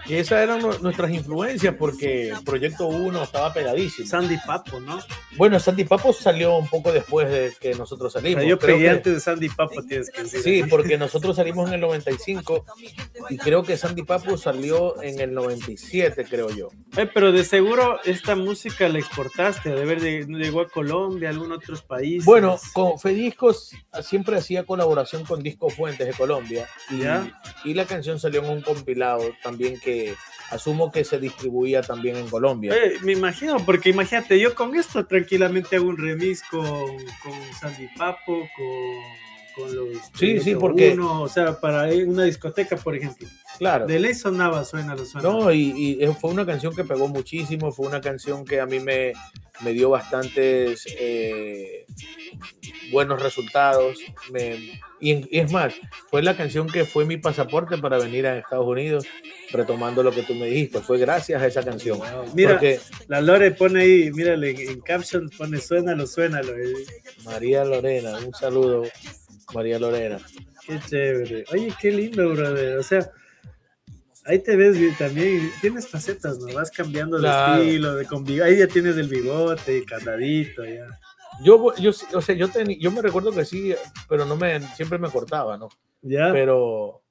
que esas eran nu- nuestras influencias porque Proyecto 1 estaba pegadísimo. Sandy Papo, ¿no? Bueno, Sandy Papo salió un poco después de que nosotros O salimos. sea, yo Creo pegué que- antes de Sandy Papo, tienes que decir. Sí, porque nosotros salimos en el 95 y creo que Sandy Papo salió en el 97, creo yo. Eh, pero de seguro esta música la exportaste, de ver, llegó a Colombia, a algún otros países. Bueno, con Fediscos siempre hacía colaboración con Disco Fuentes de Colombia y, Ya. y la canción salió en un compilado también que asumo que se distribuía también en Colombia. Eh, me imagino, porque imagínate, yo con esto tranquilamente hago un remix con, con Sandy Papo, con, con los. Sí, sí, porque- Uno, o sea, para una discoteca, por ejemplo. Claro. De ley sonaba, suena, lo suena. No, y, y fue una canción que pegó muchísimo, fue una canción que a mí me, me dio bastantes eh, buenos resultados. me- y, es más, fue la canción que fue mi pasaporte para venir a Estados Unidos, retomando lo que tú me dijiste, fue gracias a esa canción. Wow. Mira, Porque la Lore pone ahí, mírale, en, en caption pone suénalo, suénalo. eh. María Lorena, un saludo, María Lorena. Qué chévere. Oye, qué lindo, brother. O sea, ahí te ves bien también. Tienes facetas, ¿no? Vas cambiando de Claro. estilo, de con bigote. Ahí ya tienes el bigote, el candadito, ya. Yo, yo, o sea, yo, teni- yo me recuerdo que sí, pero no me, siempre me cortaba, ¿no? Ya. pero,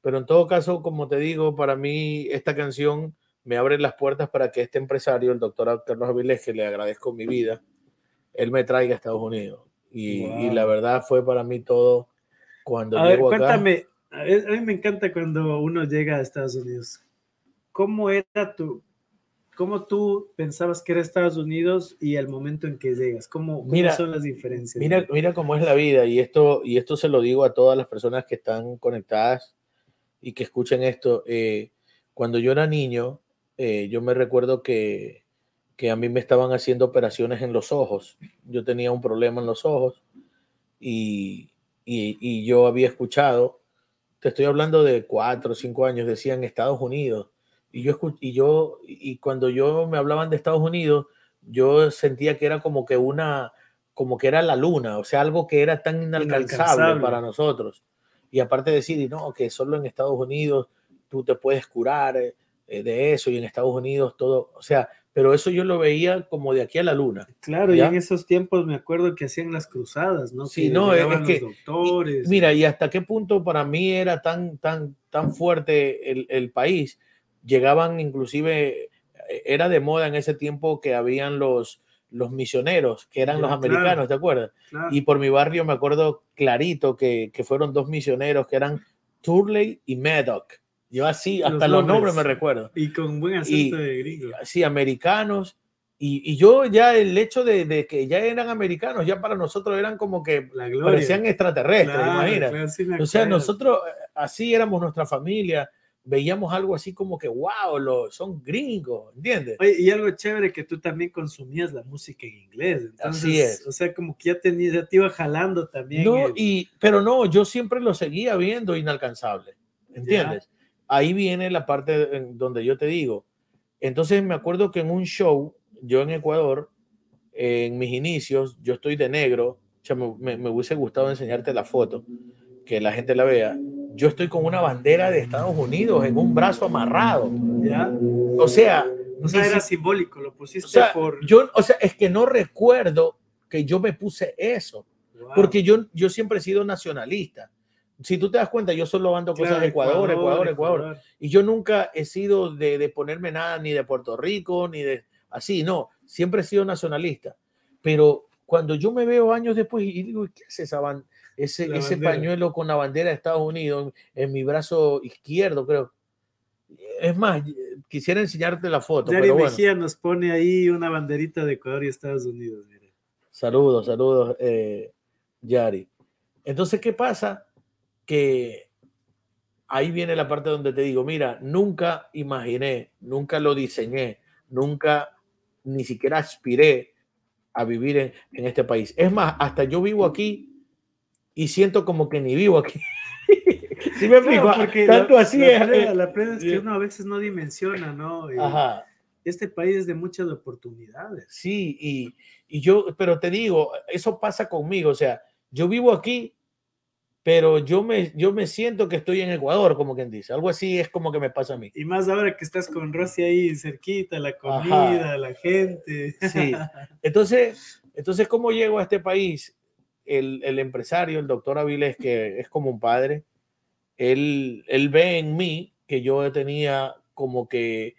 pero en todo caso, como te digo, para mí esta canción me abre las puertas para que este empresario, el doctor Carlos Avilés, que le agradezco mi vida, él me traiga a Estados Unidos. Y, y la Wow. verdad fue para mí todo cuando A ver, llego acá. cuéntame. A, ver, a mí me encanta cuando uno llega a Estados Unidos. ¿Cómo era tu, cómo tú pensabas que era Estados Unidos y el momento en que llegas? ¿Cómo, cómo Mira, son las diferencias? Mira, mira cómo es la vida y esto, y esto se lo digo a todas las personas que están conectadas y que escuchen esto. eh, cuando yo era niño, eh, yo me recuerdo que, que a mí me estaban haciendo operaciones en los ojos. Yo tenía un problema en los ojos y, y- y yo había escuchado, te estoy hablando de cuatro o cinco años, decían Estados Unidos. Y yo, y yo, y cuando yo me hablaban de Estados Unidos, yo sentía que era como que una, como que era la luna, o sea, algo que era tan inalcanzable, Inalcanzable. para nosotros. Y aparte de decir, no, que solo en Estados Unidos tú te puedes curar eh, de eso y en Estados Unidos todo, o sea, pero eso yo lo veía como de aquí a la luna. Claro, y ¿Ya? en esos tiempos me acuerdo que hacían las cruzadas, ¿no? Sí, Que no, es- los que- doctores. Mira, y hasta qué punto para mí era tan, tan, tan fuerte el, el país. Llegaban inclusive, eh, era de moda en ese tiempo que habían los, los misioneros, que eran Ya, los claro. americanos, ¿te acuerdas? claro. Y por mi barrio me acuerdo clarito que, que fueron dos misioneros que eran Turley y Maddox. Yo así, Los hasta los nombres nombres. me recuerdo. Y con buen y- acento de gringo. Así, americanos. Y, y yo ya el hecho de, de que ya eran americanos, ya para nosotros eran como que La gloria. parecían extraterrestres, Claro, sí O sea, nosotros eh, así éramos nuestra familia, veíamos algo así como que, wow, lo, son gringos, ¿entiendes? Oye, y algo chévere que tú también consumías la música en inglés. Entonces, Así es. O sea, como que ya, tenías, ya te iba jalando también. No, el- y, pero no, yo siempre lo seguía viendo inalcanzable, ¿entiendes? Ahí viene la parte donde yo te digo. Entonces me acuerdo que en un show, yo en Ecuador, en mis inicios, yo estoy de negro, o sea, me, me- hubiese gustado enseñarte la foto, que la gente la vea. yo estoy con una bandera de Estados Unidos en un brazo amarrado. ¿Ya? O sea, O sea, era si- simbólico, lo pusiste o sea, por... yo, o sea, es que no recuerdo que yo me puse eso, Wow. porque yo, yo siempre he sido nacionalista. Si tú te das cuenta, yo solo ando cosas Claro, de Ecuador, Ecuador, Ecuador, Y yo nunca he sido de, de ponerme nada ni de Puerto Rico, ni de así, no, siempre he sido nacionalista. Pero cuando yo me veo años después y digo, ¿qué es esa ban- ese, La ese bandera. pañuelo con la bandera de Estados Unidos en, en mi brazo izquierdo, creo? Es más, quisiera enseñarte la foto, Yari pero bueno. Mejía nos pone ahí una banderita de Ecuador y Estados Unidos. mira. Saludos, saludos, eh, Yari. Entonces, ¿qué pasa? Que ahí viene la parte donde te digo, mira, nunca imaginé, nunca lo diseñé, nunca ni siquiera aspiré a vivir en, en este país. Es más, hasta yo vivo aquí y siento como que ni vivo aquí. <laughs> ¿Sí me explico? Claro, porque Tanto así la es. plena- eh, la plena es que uno a veces no dimensiona, ¿no? Y Ajá. Este país es de muchas oportunidades. Sí, y, y yo, pero te digo, eso pasa conmigo, o sea, yo vivo aquí, pero yo me, yo me siento que estoy en Ecuador, como quien dice, algo así es como que me pasa a mí. Y más ahora que estás con Rosy ahí cerquita, la comida, la gente. Sí. <laughs> Entonces, entonces, ¿cómo llego a este país? El, el empresario, el doctor Avilés, que es como un padre, él, él ve en mí que yo tenía como que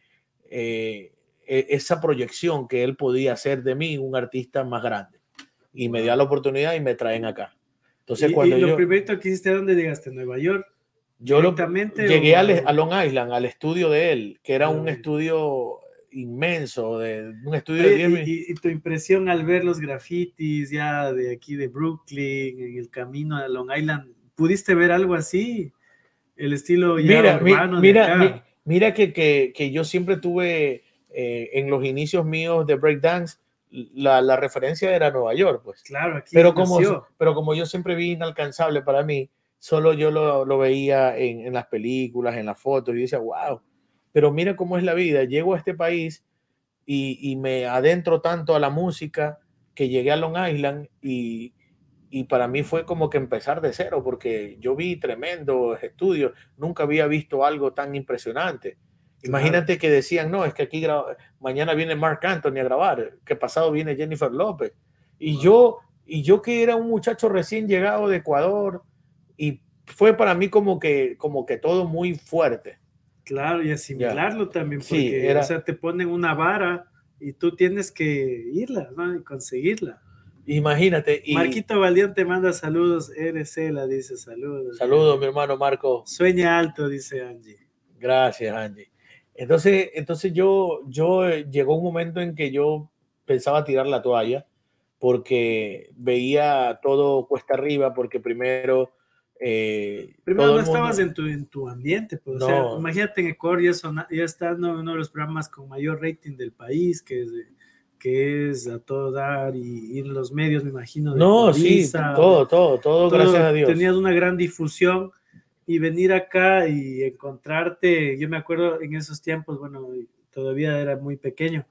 eh, e- esa proyección que él podía hacer de mí un artista más grande. Y me dio la oportunidad y me traen acá. Entonces, y, cuando y lo yo, que hiciste, ¿a dónde llegaste? ¿A Nueva York? yo lo- llegué o- al- a Long Island, al estudio de él, que era un estudio inmenso, de, un estudio de Oye, 10 y, tu impresión al ver los grafitis ya de aquí de Brooklyn, en el camino a Long Island, ¿pudiste ver algo así? El estilo ya mira, mi- mira, mi- mira que, que, que yo siempre tuve eh, en los inicios míos de breakdance, la, la referencia era Nueva York, pues. Claro, aquí Pero como, nació. pero como yo siempre vi inalcanzable para mí, solo yo lo, lo veía en, en las películas, en las fotos, y decía, wow, pero mira cómo es la vida. Llego a este país y, y me adentro tanto a la música que llegué a Long Island y, y para mí fue como que empezar de cero, porque yo vi tremendos estudios, nunca había visto algo tan impresionante. Claro. Imagínate que decían, no, es que aquí mañana viene Mark Anthony a grabar, que pasado viene Jennifer López. Y Wow. yo, y yo que era un muchacho recién llegado de Ecuador, y fue para mí como que, como que todo muy fuerte. Claro, y asimilarlo también, porque Sí, era- o sea, te ponen una vara y tú tienes que irla, ¿no? Y conseguirla. Imagínate. Y Marquito Valdián te manda saludos, eres la dice saludos. saludos, mi hermano Marco. Sueña alto, dice Angie. Gracias, Angie. Entonces, entonces yo, yo eh, llegó un momento en que yo pensaba tirar la toalla porque veía todo cuesta arriba, porque primero... eh, Primero no el mundo- estabas en tu, en tu ambiente, pues, o sea, No. imagínate en Ecuador ya, sona- ya está en uno de los programas con mayor rating del país, que es, que es a todo dar, y, y los medios, me imagino. de No, sí, Televisa, todo, todo, todo, todo, gracias a Dios. Tenías una gran difusión y venir acá y encontrarte, yo me acuerdo en esos tiempos, bueno, todavía era muy pequeño,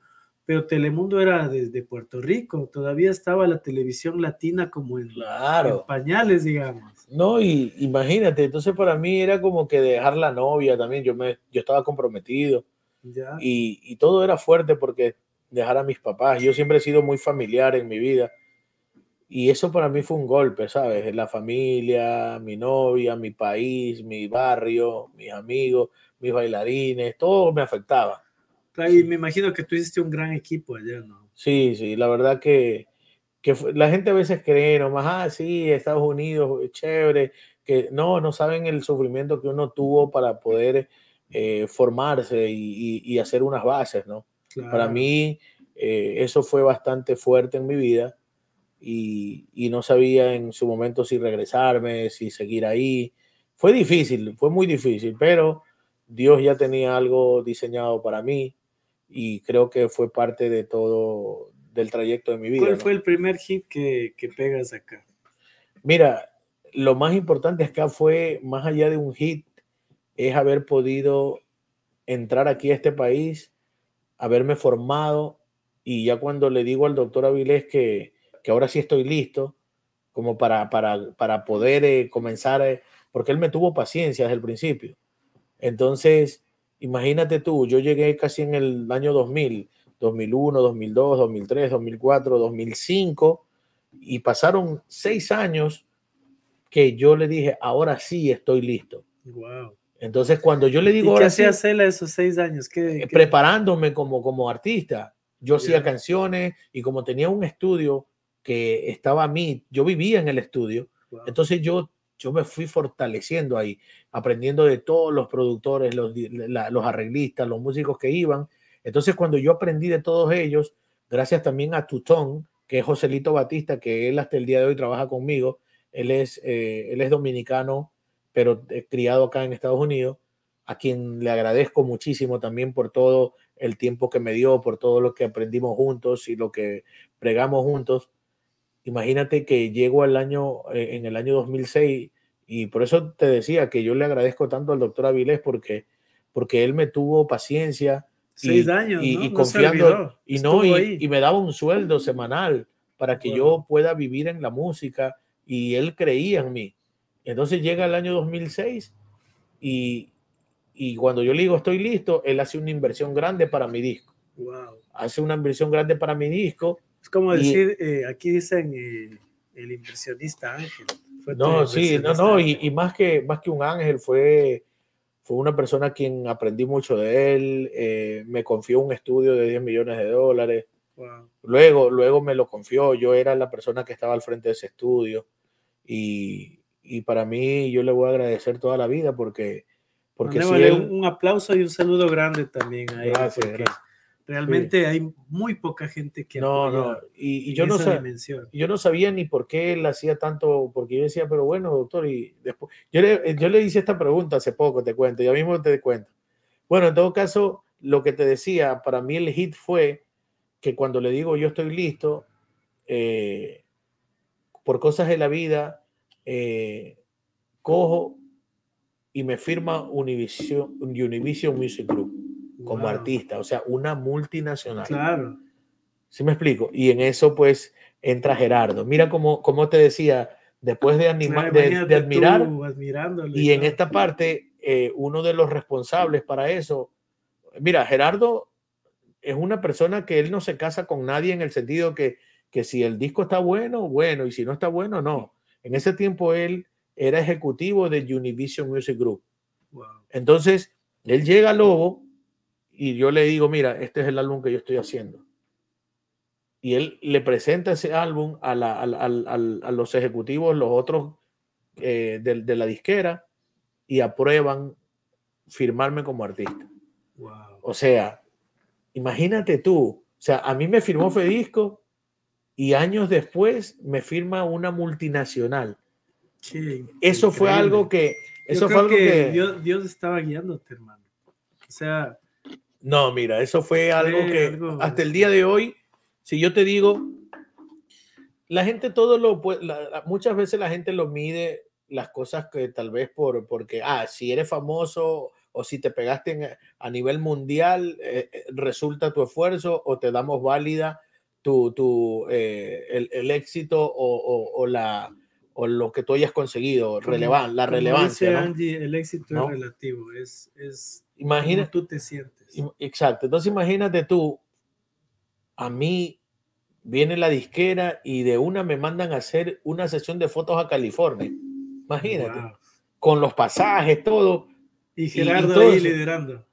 pero Telemundo era desde Puerto Rico, todavía estaba la televisión latina como en, en Claro. pañales, digamos. No, y imagínate, entonces para mí era como que dejar la novia también, yo, me, yo estaba comprometido ¿ya? y, y todo era fuerte porque dejar a mis papás, yo siempre he sido muy familiar en mi vida y eso para mí fue un golpe, ¿sabes? La familia, mi novia, mi país, mi barrio, mis amigos, mis bailarines, todo me afectaba. Claro, Y me imagino que tú hiciste un gran equipo allá, ¿no? Sí, sí, la verdad que, que la gente a veces cree nomás, ah, sí, Estados Unidos, chévere, que no, no saben el sufrimiento que uno tuvo para poder eh, formarse y, y- y hacer unas bases, ¿no? Para Claro. mí eh, eso fue bastante fuerte en mi vida y, y no sabía en su momento si regresarme, si seguir ahí. Fue difícil, fue muy difícil, pero Dios ya tenía algo diseñado para mí y creo que fue parte de todo del trayecto de mi vida. ¿Cuál ¿no? fue el primer hit que, que pegas acá? Mira, lo más importante acá fue, más allá de un hit, es haber podido entrar aquí a este país, haberme formado y ya cuando le digo al doctor Avilés que, que ahora sí estoy listo, como para, para, para poder eh, comenzar eh, porque él me tuvo paciencia desde el principio. Entonces, imagínate tú, yo llegué casi en el año 2000, 2001, 2002, 2003, 2004, 2005, y pasaron seis años que yo le dije, ahora sí estoy listo. Wow. Entonces, cuando yo le ¿Y digo, qué ahora sí, hacía Cela esos seis años? ¿Qué, eh, qué- preparándome como, como artista. Yo hacía Ya. canciones y como tenía un estudio que estaba a mí, yo vivía en el estudio, wow. entonces yo, yo me fui fortaleciendo ahí, aprendiendo de todos los productores, los, la- los arreglistas, los músicos que iban. Entonces cuando yo aprendí de todos ellos, gracias también a Tutón, que es Joselito Batista, que él hasta el día de hoy trabaja conmigo, él es, eh, él es dominicano, pero criado acá en Estados Unidos, a quien le agradezco muchísimo también por todo el tiempo que me dio, por todo lo que aprendimos juntos y lo que pregamos juntos. Imagínate que llego al año, eh, en el año 2006, y por eso te decía que yo le agradezco tanto al doctor Avilés porque, porque él me tuvo paciencia Seis y- años, y, ¿no? y No confiando olvidó, y no y, me daba un sueldo semanal para que yo pueda vivir en la música y él creía en mí. Entonces llega el año 2006 y, y cuando yo le digo estoy listo, él hace una inversión grande para mi disco. Wow. Hace una inversión grande para mi disco. Es como Y- decir, eh, aquí dicen eh, el inversionista Ángel. Fue No, sí, no, no, y, y más, que, más que un ángel, fue, fue una persona a quien aprendí mucho de él, eh, me confió un estudio de 10 millones de dólares, Wow. luego, luego me lo confió, yo era la persona que estaba al frente de ese estudio y, y para mí yo le voy a agradecer toda la vida porque, porque si él- un, aplauso y un saludo grande también a él. Gracias, gracias. Realmente hay muy poca gente que no, no, y, y yo no dimensión. yo no sabía ni por qué él hacía tanto, porque yo decía, pero bueno, doctor, y después, yo le, yo le hice esta pregunta hace poco, te cuento, ya mismo te cuento. Bueno, en todo caso, lo que te decía, para mí el hit fue que cuando le digo yo estoy listo, eh, por cosas de la vida, eh, cojo y me firma Univision, Univision Music Group como Wow. artista, o sea, una multinacional. Claro. ¿Sí me explico? Y en eso pues entra Gerardo. Mira cómo, como te decía, después de, anima- Claro, de- admirar y en esta parte, eh, uno de los responsables para eso, mira, Gerardo es una persona que él no se casa con nadie en el sentido que, que si el disco está bueno, bueno, y si no está bueno, no. En ese tiempo él era ejecutivo de Univision Music Group. Wow. Entonces, él llega a Lobo y yo le digo, mira, este es el álbum que yo estoy haciendo. Y él le presenta ese álbum a, la- al- al- a los ejecutivos, los otros eh, de, de la disquera, y aprueban firmarme como artista. Wow. O sea, imagínate tú, o sea, a mí me firmó Fedisco y años después me firma una multinacional. Qué Eso fue increíble. algo que... Yo Eso creo fue algo que... Dios, Dios estaba guiándote, hermano. O sea, No, mira, eso fue algo que algo- hasta el día de hoy, si yo te digo, la gente todo lo puede, la- muchas veces la gente lo mide las cosas que tal vez por, porque, ah, si eres famoso o si te pegaste en- a nivel mundial, eh, eh, resulta tu esfuerzo o te damos válida tu, tu, eh, el, el éxito o, o- o la, o lo que tú hayas conseguido, relevan, la relevancia. dice ¿no? Angie, el éxito ¿No? es relativo, es, es Imagina, tú te sientes. Exacto. Entonces imagínate tú, a mí viene la disquera y de una me mandan a hacer una sesión de fotos a California. Imagínate. Wow. Con los pasajes, todo. Y Gerardo ahí liderando.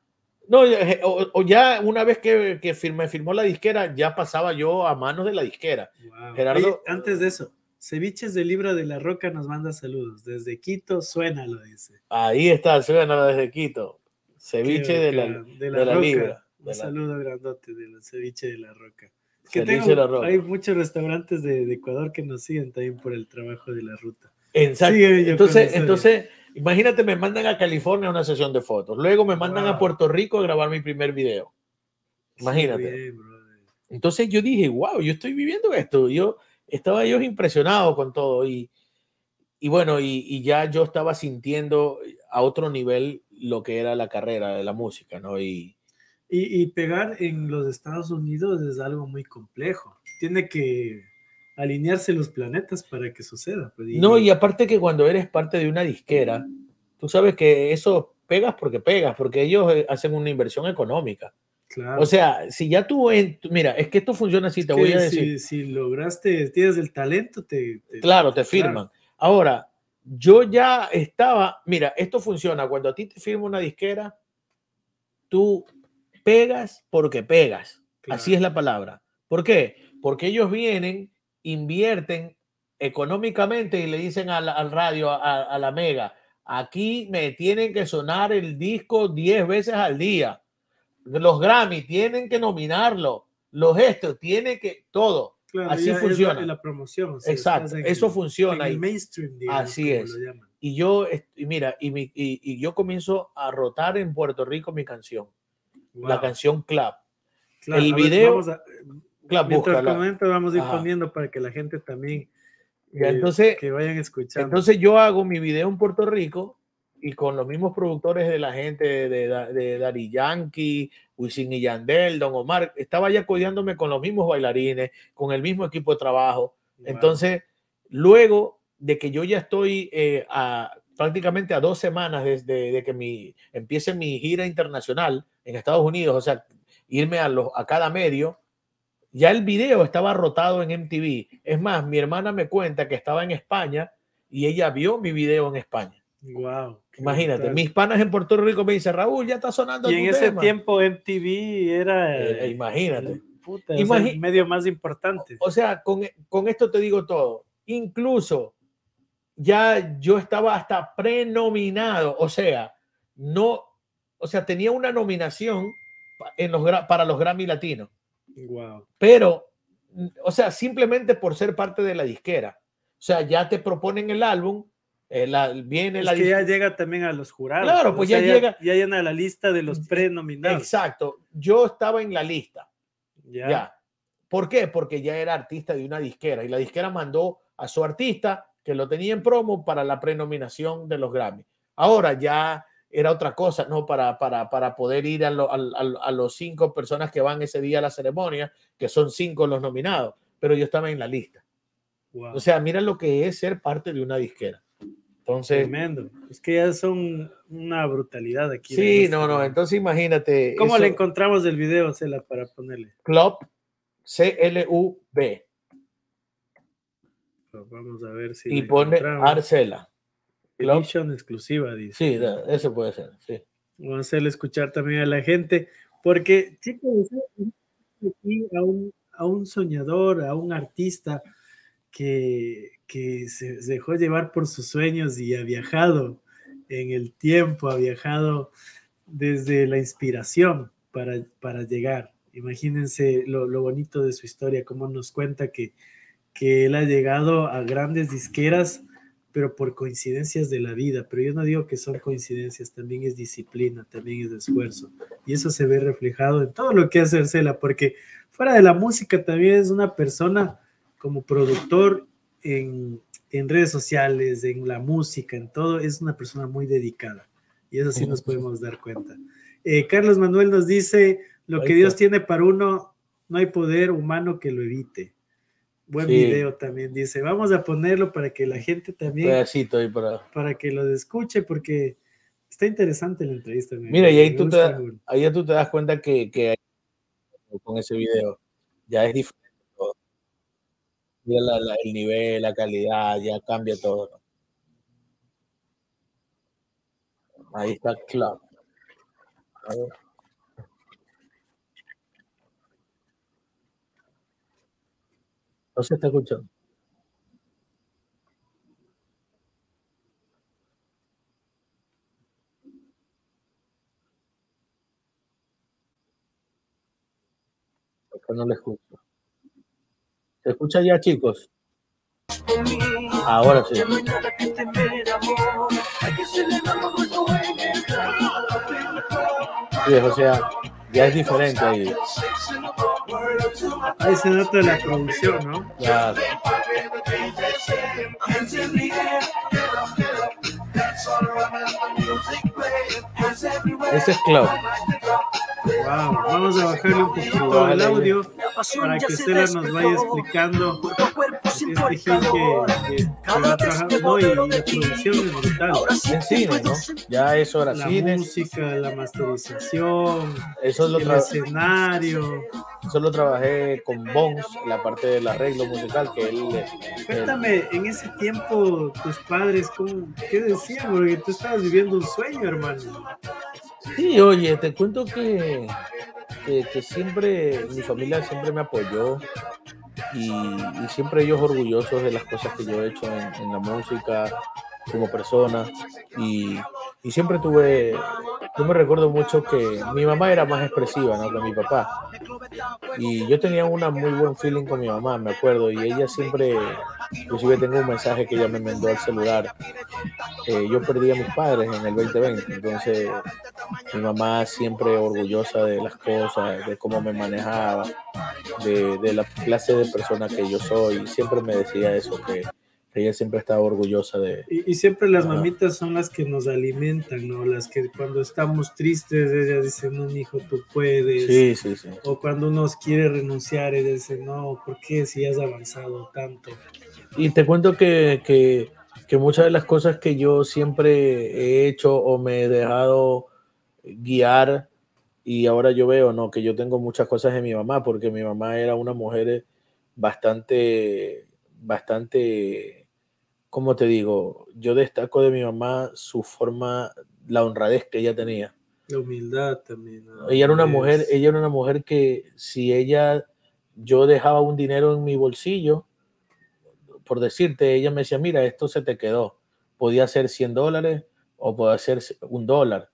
No, eh, o, o ya una vez que, que firme- firmó la disquera, ya pasaba yo a manos de la disquera. Wow. Gerardo- Oye, antes de eso, Ceviches del Libro de la Roca nos manda saludos. Desde Quito suena, lo dice. Ahí está, suena desde Quito. Ceviche de la, de de la Roca. libra. Un de la- saludo grandote del ceviche de la Roca. Que tengo- de la Roca. hay muchos restaurantes de, Ecuador que nos siguen también por el trabajo de la ruta. Exacto. La entonces, entonces, imagínate, me mandan a California a una sesión de fotos. Luego me mandan a Wow. Puerto Rico a grabar mi primer video. Imagínate. Bien. Entonces yo dije, wow, yo estoy viviendo esto. Yo estaba yo impresionado con todo y, y bueno, y, y ya yo estaba sintiendo a otro nivel lo que era la carrera de la música, ¿no? Y Y, y pegar en los Estados Unidos es algo muy complejo. Tiene que alinearse los planetas para que suceda. pues, No, y aparte que cuando eres parte de una disquera, tú sabes que eso pegas porque pegas, porque ellos eh, hacen una inversión económica. claro. O sea, si ya tú, mira, es que esto funciona así, te Es voy que a decir. Si, si lograste, tienes el talento, te, te- Claro, te firman. Ahora, yo ya estaba, mira, esto funciona. Cuando a ti te firma una disquera, tú pegas porque pegas. Así es la palabra. ¿Por qué? Porque ellos vienen, invierten económicamente y le dicen al, al radio, a, a la mega, aquí me tienen que sonar el disco 10 veces al día. Los Grammy tienen que nominarlo. Los estos tienen que, todo. Claro, así es la- funciona. La, promoción. o sea, Exacto, en eso funciona. En el mainstream, digamos, Así es. lo llaman. y yo, y mira, y, mi- y- y yo comienzo a rotar en Puerto Rico mi canción, la Wow. canción Club. Claro, el a ver, video- vamos a- Club, mientras búscala. comenta, vamos a ir Ajá. poniendo para que la gente también eh, entonces, que vayan escuchando. entonces yo hago mi video en Puerto Rico y con los mismos productores de la gente de, de, de Daddy Yankee, Wisin y Yandel, Don Omar, estaba ya codeándome con los mismos bailarines, con el mismo equipo de trabajo. Entonces, luego de que yo ya estoy eh, a, prácticamente a dos semanas desde de que mi, empiece mi gira internacional en Estados Unidos, o sea, irme a, los, a cada medio, ya el video estaba rotado en MTV. Es más, mi hermana me cuenta que estaba en España y ella vio mi video en España. Wow, Imagínate, brutal. mis panas en Puerto Rico me dicen, Raúl, ya está sonando Y en ese tema". tiempo MTV era Eh, eh, imagínate. el- puta, o sea, el medio más importante. O sea, con, con esto te digo todo. Incluso ya yo estaba hasta prenominado, o sea, no, o sea, tenía una nominación en los, para los Grammy Latinos, Wow. pero, o sea, simplemente por ser parte de la disquera. O sea, ya te proponen el álbum, eh, la- viene Es la que ya llega también a los jurados. Claro, o pues sea, ya llega- Ya llena la lista de los prenominados. Exacto, yo estaba en la lista. Ya. Ya. ¿Por qué? Porque ya era artista de una disquera y la disquera mandó a su artista que lo tenía en promo para la prenominación de los Grammy. Ahora ya era otra cosa, ¿no? Para, para, para poder ir a, lo- a los cinco personas que van ese día a la ceremonia, que son cinco los nominados, pero yo estaba en la lista. Wow. O sea, mira lo que es ser parte de una disquera. Entonces, Tremendo. Es que ya son una brutalidad aquí. sí, no, no, entonces imagínate. ¿Cómo eso, le encontramos el video, Cela, para ponerle? Club C-L-U-B Vamos a ver si. y pone. Arcela. Club. Edition exclusiva, dice. Sí, eso puede ser, sí. Vamos a hacerle escuchar también a la gente, porque, chicos, aquí a un, a un soñador, a un artista que, que se, dejó llevar por sus sueños y ha viajado en el tiempo, ha viajado desde la inspiración para, para llegar. Imagínense lo, lo bonito de su historia, cómo nos cuenta que, que él ha llegado a grandes disqueras pero por coincidencias de la vida. Pero yo no digo que son coincidencias, también es disciplina, también es esfuerzo. Y eso se ve reflejado en todo lo que hace Arcela, porque fuera de la música también es una persona como productor en, en redes sociales, en la música, en todo, es una persona muy dedicada. Y eso sí nos podemos dar cuenta. Eh, Carlos Manuel nos dice, lo que Dios tiene para uno, no hay poder humano que lo evite. Buen Sí. video también dice. Vamos a ponerlo para que la gente también, pedacito ahí para. para que los escuche, porque está interesante la entrevista. Mira, y ahí tú, te, ahí tú te das cuenta que, que con ese video ya es diferente. Mira la- la- el nivel, la calidad, ya cambia todo. Ahí está Club. No se está escuchando. No le escucho. ¿Se escucha ya, chicos? Ahora sí. Sí, o sea, ya es diferente ahí. Ahí se nota la producción, ¿no? Ya, ese es Club. Wow, vamos a bajarle un poquito el Bájale audio para que Estela nos vaya explicando este Gil que, que, que va trabajando no, y la producción es brutal. En cine, ¿no? Ya eso era La cine. música, la masterización, Eso lo, el escenario. eso lo trabajé con Bones, la parte del arreglo musical que él. él- Cuéntame, en ese tiempo tus padres, ¿cómo, ¿qué decían? Porque tú estabas viviendo un sueño, hermano. Sí, oye, te cuento que, que, siempre, mi familia siempre me apoyó y, siempre ellos orgullosos de las cosas que yo he hecho en la música como persona. Y, y siempre tuve, yo me recuerdo mucho que mi mamá era más expresiva ¿no? que mi papá y yo tenía una muy buen feeling con mi mamá, me acuerdo, y ella siempre, inclusive tengo un mensaje que ella me mandó al celular, eh, yo perdí a mis padres en el 2020, entonces mi mamá siempre orgullosa de las cosas, de cómo me manejaba, de, de la clase de persona que yo soy. Siempre me decía eso, que, ella siempre estaba orgullosa de... Y, y siempre las mamitas son las que nos alimentan, ¿no? Las que cuando estamos tristes, ellas dicen, no, hijo, tú puedes. Sí, sí, sí. O cuando uno quiere renunciar, ellas dicen, no, ¿por qué si has avanzado tanto? Y te cuento que, que, que muchas de las cosas que yo siempre he hecho o me he dejado guiar y ahora yo veo, ¿no? Que yo tengo muchas cosas de mi mamá, porque mi mamá era una mujer bastante, bastante, ¿cómo te digo? Yo destaco de mi mamá su forma, la honradez que ella tenía. La humildad también. ¿no? Ella era una Es- mujer, ella era una mujer que si ella, yo dejaba un dinero en mi bolsillo, por decirte, ella me decía, mira, esto se te quedó. Podía ser 100 dólares o podía ser un dólar.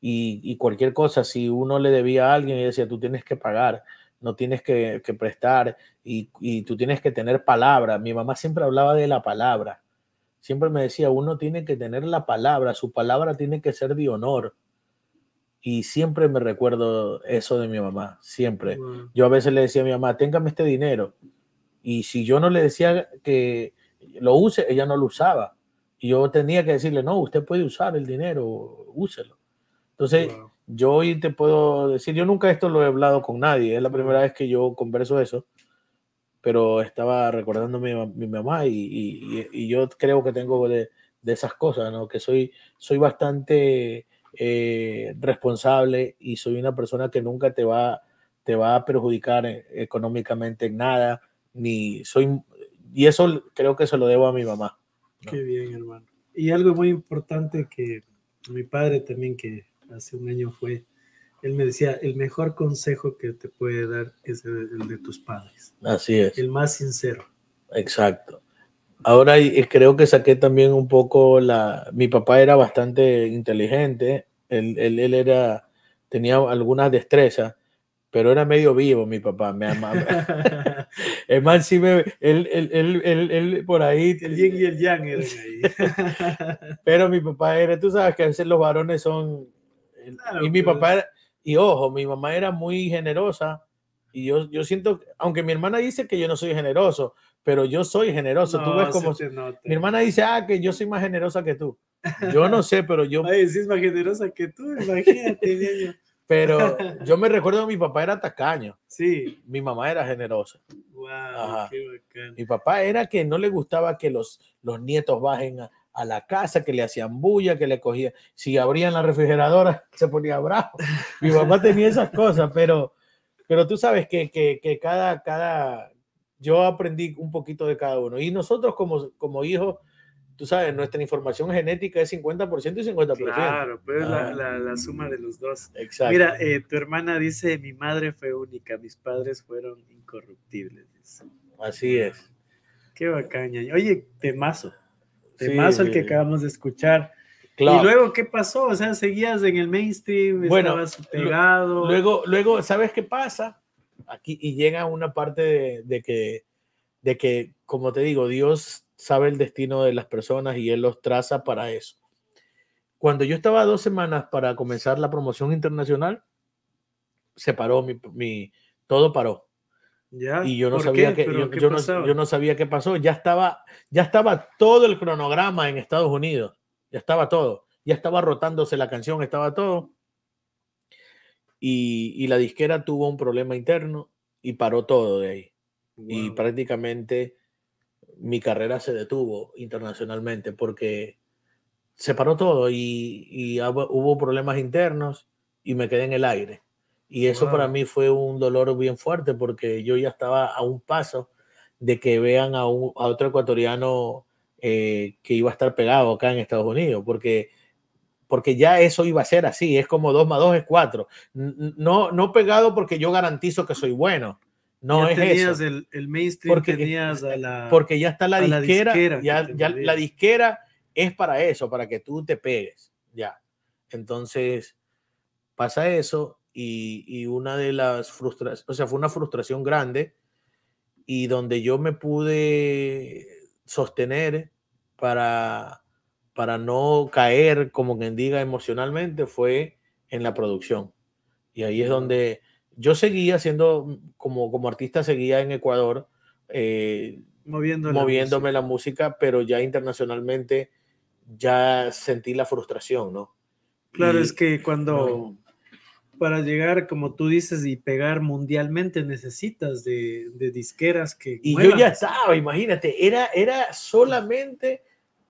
Y, y cualquier cosa, si uno le debía a alguien, ella decía, tú tienes que pagar, no tienes que, que prestar y, y tú tienes que tener palabra. Mi mamá siempre hablaba de la palabra. Siempre me decía, uno tiene que tener la palabra, su palabra tiene que ser de honor. Y siempre me recuerdo eso de mi mamá, siempre. Wow. Yo a veces le decía a mi mamá, téngame este dinero. Y si yo no le decía que lo use, ella no lo usaba. Y yo tenía que decirle, no, usted puede usar el dinero, úselo. Entonces, Wow. yo hoy te puedo decir, yo nunca esto lo he hablado con nadie, es la primera vez que yo converso eso, pero estaba recordando a mi, mi mamá y, y- yo creo que tengo de, de esas cosas, ¿no? Que soy, soy bastante eh, responsable y soy una persona que nunca te va, te va a perjudicar eh, económicamente en nada, ni soy, y eso creo que se lo debo a mi mamá. Qué bien, hermano. Y algo muy importante que mi padre también, que hace un año fue, él me decía, el mejor consejo que te puede dar es el, el de tus padres, Así es. el más sincero. Exacto. Ahora creo que saqué también un poco la... Mi papá era bastante inteligente, él, él, él era, tenía algunas destrezas, pero era medio vivo mi papá. Me amaba. <laughs> Es más, sí me... Él, él, él, él- él por ahí... el yin y el yang eran ahí. <laughs> Pero mi papá era, tú sabes que a veces los varones son... Claro, y mi papá era, y ojo, mi mamá era muy generosa. Y yo, yo siento, aunque mi hermana dice que yo no soy generoso, pero yo soy generoso. tú No, ves se como mi hermana dice, ah, que yo soy más generosa que tú. Yo no sé, pero yo, Ay, sí es más generosa que tú, imagínate, <laughs> niño. pero <laughs> yo me recuerdo que mi papá era tacaño, Sí, mi mamá era generosa. wow, qué bacán. Mi papá era que no le gustaba que los, los nietos bajen a, a la casa, que le hacían bulla, que le cogía, si abrían la refrigeradora, <laughs> se ponía bravo. Mi papá tenía esas cosas, pero, pero tú sabes que, que, que cada, cada, yo aprendí un poquito de cada uno. Y nosotros como, como hijos, tú sabes, nuestra información genética es 50% y 50%. Claro, pero es la, Ah. la, la suma de los dos. Exacto. Mira, eh, tu hermana dice, mi madre fue única, mis padres fueron incorruptibles. dice. Así es. Qué bacán. Oye, temazo. Sí, Temazo el que sí. acabamos de escuchar. Claro. Y luego, ¿qué pasó? O sea, seguías en el mainstream, Bueno, estabas pegado. Luego, luego, ¿sabes qué pasa? Aquí y llega una parte de, de que, de que, como te digo, Dios sabe el destino de las personas y Él los traza para eso. Cuando yo estaba dos semanas para comenzar la promoción internacional, se paró mi, mi- todo paró ¿Ya? y yo no ¿Por sabía qué? que ¿Pero yo, no, pasaba? yo no sabía qué pasó. Ya estaba, ya estaba todo el cronograma en Estados Unidos, ya estaba todo, ya estaba rotándose la canción, estaba todo. Y, y la disquera tuvo un problema interno y paró todo de ahí. Y prácticamente mi carrera se detuvo internacionalmente porque se paró todo y, hubo problemas internos y me quedé en el aire. Y eso Wow. para mí fue un dolor bien fuerte porque yo ya estaba a un paso de que vean a, un, a otro ecuatoriano eh, que iba a estar pegado acá en Estados Unidos, porque, porque ya eso iba a ser así, es como dos más dos es cuatro. N- n- No, no pegado porque yo garantizo que soy bueno, no ya es tenías eso, El, el mainstream, Porque- tenías a la... porque ya está la a la disquera, disquera que ya, ya la disquera es para eso, para que tú te pegues, ya. Entonces pasa eso y, y una de las frustraciones, o sea, fue una frustración grande y donde yo me pude sostener para, para no caer, como quien diga, emocionalmente, fue en la producción. Y ahí es donde yo seguía siendo, como, como artista, seguía en Ecuador, eh, moviendo la moviéndome música. la música, pero ya internacionalmente ya sentí la frustración, ¿no? Claro, Y- es que cuando no. Para llegar, como tú dices, y pegar mundialmente necesitas de, de disqueras que Y yo muevan. ya estaba, imagínate, era, era solamente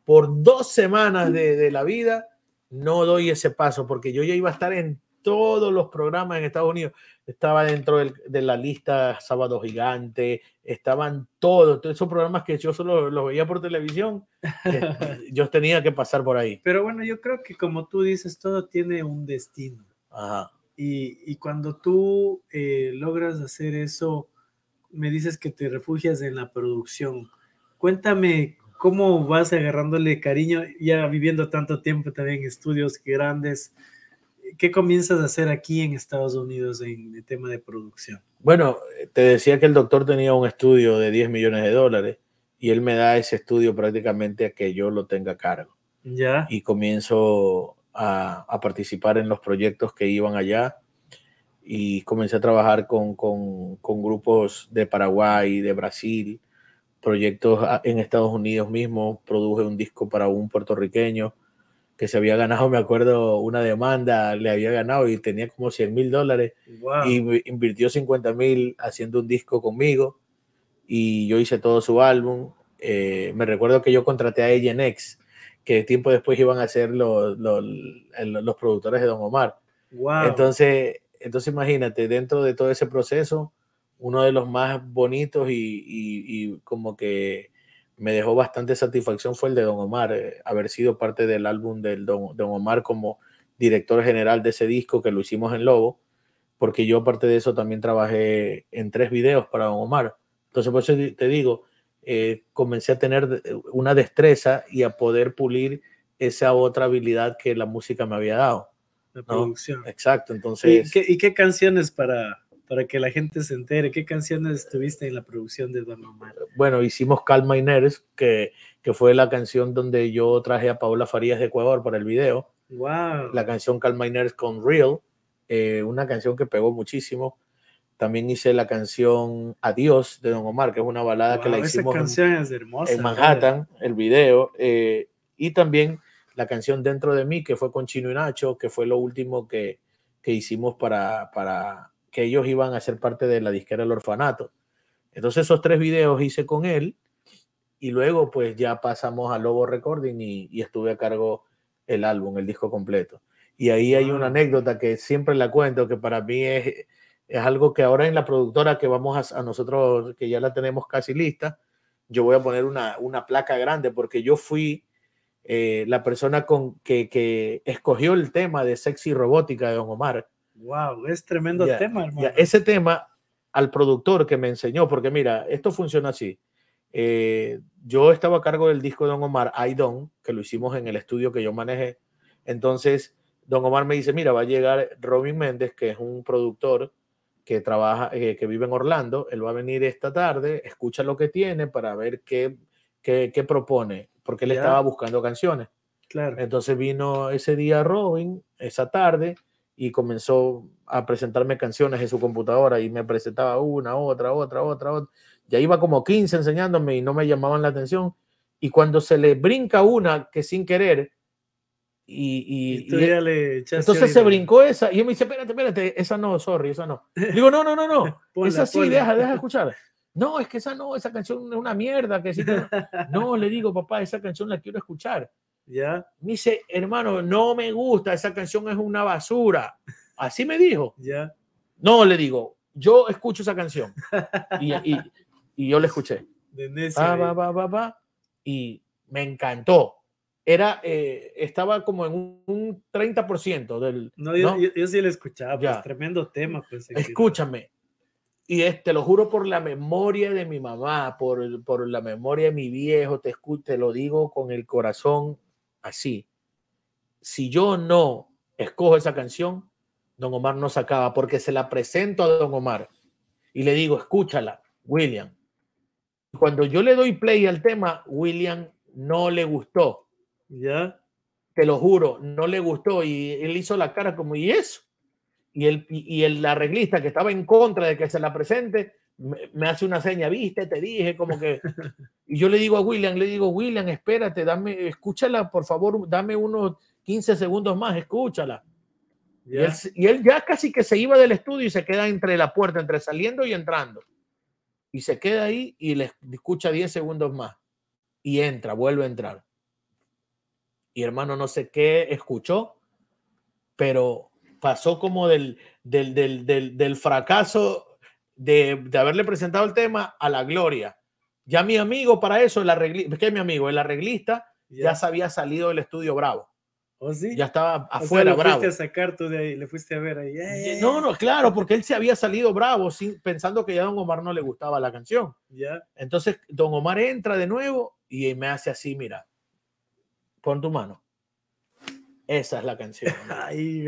por dos semanas de, de la vida, no doy ese paso, porque yo ya iba a estar en todos los programas en Estados Unidos. Estaba dentro del- de la lista Sábado Gigante, estaban todos, todos esos programas que yo solo los veía por televisión, eh, <laughs> yo tenía que pasar por ahí. Pero bueno, yo creo que como tú dices, todo tiene un destino. Ajá. Y, y cuando tú eh, logras hacer eso, me dices que te refugias en la producción. Cuéntame cómo vas agarrándole cariño, ya viviendo tanto tiempo también en estudios grandes. ¿Qué comienzas a hacer aquí en Estados Unidos en el tema de producción? Bueno, te decía que el doctor tenía un estudio de 10 millones de dólares y él me da ese estudio prácticamente a que yo lo tenga a cargo. Ya, y comienzo a, a participar en los proyectos que iban allá y comencé a trabajar con, con, con grupos de Paraguay, de Brasil, proyectos en Estados Unidos mismo. Produje un disco para un puertorriqueño que se había ganado, me acuerdo, una demanda, le había ganado y tenía como 100 mil dólares wow. y invirtió 50 mil haciendo un disco conmigo y yo hice todo su álbum. Eh, me recuerdo que yo contraté a ANX, que tiempo después iban a ser los, los, los productores de Don Omar. wow. Entonces, entonces imagínate, dentro de todo ese proceso, uno de los más bonitos y, y- y como que me dejó bastante satisfacción fue el de Don Omar, eh, haber sido parte del álbum del Don, Don Omar como director general de ese disco que lo hicimos en Lobo, porque yo aparte de eso también trabajé en tres videos para Don Omar. Entonces, por eso te digo, eh, comencé a tener de- una destreza y a poder pulir esa otra habilidad que la música me había dado. la ¿no? producción. Exacto, ¿Y entonces... qué, y qué canciones para, para que la gente se entere? ¿Qué canciones tuviste en la producción de Don Omar? bueno, hicimos Calma y Nerves, que, que fue la canción donde yo traje a Paola Farías de Ecuador para el video. Wow. La canción Calma y Nerves con Real, eh, una canción que pegó muchísimo. También hice la canción Adiós de Don Omar, que es una balada que la hicimos en, canción es hermosa. en Manhattan, el video. eh, y también la canción Dentro de mí, que fue con Chino y Nacho, que fue lo último que, que hicimos para, para que ellos iban a ser parte de la disquera El Orfanato. Entonces esos tres videos hice con él y luego pues ya pasamos a Lobo Recording y, y estuve a cargo el álbum, el disco completo. Y ahí hay una anécdota que siempre la cuento, que para mí es, es algo que ahora en la productora que vamos a, a nosotros, que ya la tenemos casi lista, yo voy a poner una, una placa grande porque yo fui eh, la persona con, que, que escogió el tema de sexy robótica de Don Omar. Wow, es tremendo Ya, tema, Ya, hermano. ese tema al productor que me enseñó, porque mira, esto funciona así. Eh, yo estaba a cargo del disco de Don Omar, I Don't, que lo hicimos en el estudio que yo manejé. Entonces, Don Omar me dice, mira, va a llegar Robin Méndez, que es un productor que trabaja, eh, que vive en Orlando. Él va a venir esta tarde, escucha lo que tiene para ver qué, qué, qué propone, porque él estaba buscando canciones. Claro. Entonces vino ese día Robin, esa tarde, y comenzó a presentarme canciones en su computadora y me presentaba una, otra, otra, otra, otra. Ya iba como 15 enseñándome y no me llamaban la atención. Y cuando se le brinca una que sin querer, y, y- Y y- le entonces se brincó esa, y yo me dice, espérate, espérate, esa no, sorry, esa no. Digo, no, no, no, no, <laughs> Ponla, esa sí, ponla. deja, deja <laughs> escuchar. No, es que esa no, esa canción es una mierda. Que sí no. <laughs> no, le digo, papá, esa canción la quiero escuchar. Ya, Me dice, hermano, no me gusta, esa canción es una basura. Así me dijo. ya. No, le digo, yo escucho esa canción. Y, y- y yo la escuché. De necio. Eh. pa, pa, pa, y me encantó. Era, eh, estaba como en un, un 30% del... No, yo, ¿no? yo- yo sí lo escuchaba, pues tremendo tema, pues. Escúchame. Y es- te lo juro por la memoria de mi mamá, por, por la memoria de mi viejo, te, te lo digo con el corazón así. Si yo no escojo esa canción, Don Omar no sacaba, porque se la presento a Don Omar y le digo, escúchala, William. Cuando yo le doy play al tema, William no le gustó, Ya, te lo juro, no le gustó y él hizo la cara como, ¿y eso? Y el, y el arreglista que estaba en contra de que se la presente, me, me hace una seña, viste, te dije, como que... <laughs> Y yo le digo a William, le digo, William, espérate, dame, escúchala, por favor, dame unos 15 segundos más, escúchala. Él, y él ya casi que se iba del estudio y se queda entre la puerta, entre saliendo y entrando. Y se queda ahí y le escucha 10 segundos más. Y entra, vuelve a entrar. Y hermano, no sé qué escuchó, pero pasó como del, del, del, del, del fracaso de, de haberle presentado el tema a la gloria. Ya mi amigo para eso, el arreglista, ¿qué es mi amigo? El arreglista ya se había salido del estudio Bravo. ¿O sí? Ya estaba O sea, afuera Bravo. fuiste a sacar tú de ahí, le fuiste a ver ahí. "Eh, eh, No, no, claro, porque él se había salido bravo sin, pensando que ya a Don Omar no le gustaba la canción. Entonces, Don Omar entra de nuevo y me hace así, mira, pon tu mano. Esa es la canción. <laughs> ay,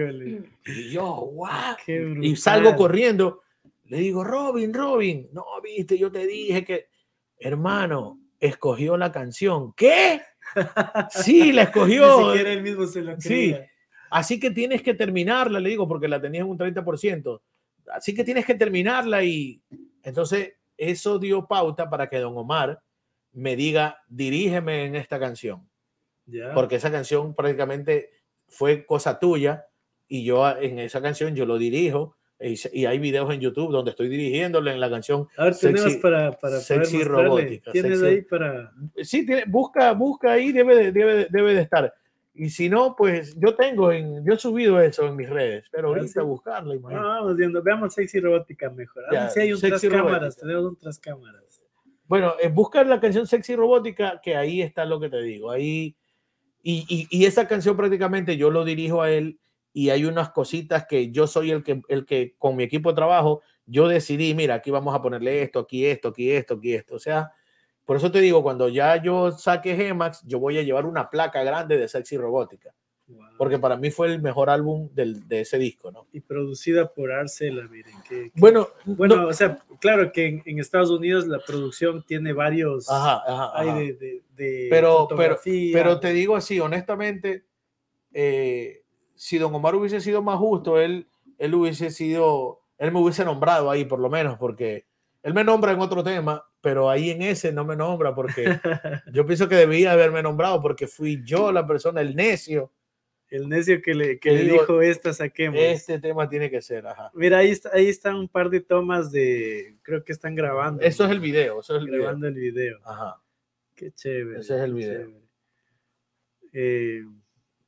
Y yo, guau. qué Y salgo corriendo. Le digo, Robin, Robin, no, viste, yo te dije que, hermano, escogió la canción. ¿Qué? Sí, la <laughs> Ni escogió. siquiera él mismo se lo Sí. Así que tienes que terminarla, le digo, porque la tenías en un 30%. Así que tienes que terminarla y entonces eso dio pauta para que don Omar me diga, dirígeme en esta canción, Porque esa canción prácticamente fue cosa tuya y yo en esa canción yo lo dirijo y, se- y hay videos en YouTube donde estoy dirigiéndole en la canción. A ver, sexy- para, para sexy robótica, Tienes sexy- ahí para. Sí, tiene- busca, busca ahí, debe de, debe, de- debe de estar. Y si no, pues yo tengo, en, yo he subido eso en mis redes, pero Ah, ahorita sí. buscarla, Ah, imagínate. vamos viendo, veamos sexy robótica mejor. Ah, Ya, sí, hay un tras cámaras, tenemos un tras cámaras. Bueno, eh, busca la canción Sexy Robótica, que ahí está lo que te digo. Ahí, y, esa canción prácticamente yo lo dirijo a él y hay unas cositas que yo soy el que, el que con mi equipo de trabajo, yo decidí, mira, aquí vamos a ponerle esto, aquí esto, aquí esto, aquí esto. O sea, por eso te digo, cuando ya yo saque Gemax, yo voy a llevar una placa grande de Sexy Robótica, Wow. porque para mí fue el mejor álbum del, de ese disco, ¿no? Y producida por Arcela, miren. Que, que- Bueno, bueno, no- o sea, claro que en, en Estados Unidos la producción tiene varios. ajá, ajá, Hay ajá. de, de, de pero, pero, pero te digo así, honestamente, eh, si Don Omar hubiese sido más justo, él, él hubiese sido, él me hubiese nombrado ahí por lo menos, porque él me nombra en otro tema, pero ahí en ese no me nombra, porque <laughs> yo pienso que debía haberme nombrado, porque fui yo la persona, el necio, El necio que le, que le digo, dijo esta saquemos. este tema tiene que ser, ajá. Mira, ahí está, ahí está un par de tomas de. Creo que están grabando. Eso es el video, eso es el video. Grabando el video. Ajá. Qué chévere. Ese es el video. Eh,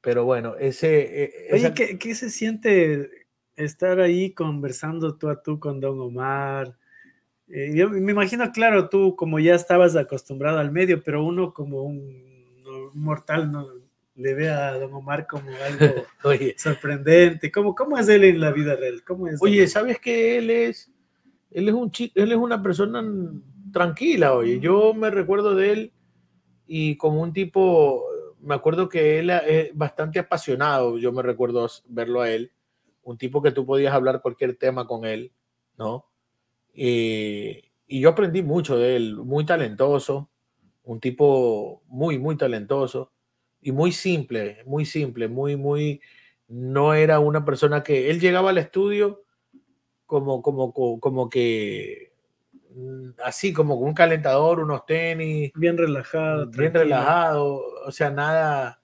Pero bueno, ese... eh, oye, esa- ¿qué, qué se siente estar ahí conversando tú a tú con Don Omar? Eh, yo me imagino, claro, tú como ya estabas acostumbrado al medio, pero uno como un, un mortal no le ve a Don Omar como algo <laughs> Oye, sorprendente. ¿Cómo, ¿Cómo es él en la vida real? ¿Cómo es? Oye, Omar? ¿sabes que él es, él es un chi- él es una persona tranquila, oye. Yo me recuerdo de él y como un tipo, me acuerdo que él es bastante apasionado, yo me recuerdo verlo a él, un tipo que tú podías hablar cualquier tema con él, ¿no? Y, y yo aprendí mucho de él, muy talentoso, un tipo muy, muy talentoso y muy simple, muy simple, muy, muy, no era una persona que él llegaba al estudio como, como, como, como que mm, así como con un calentador, unos tenis, bien relajado. bien tranquilo. relajado, o sea, nada,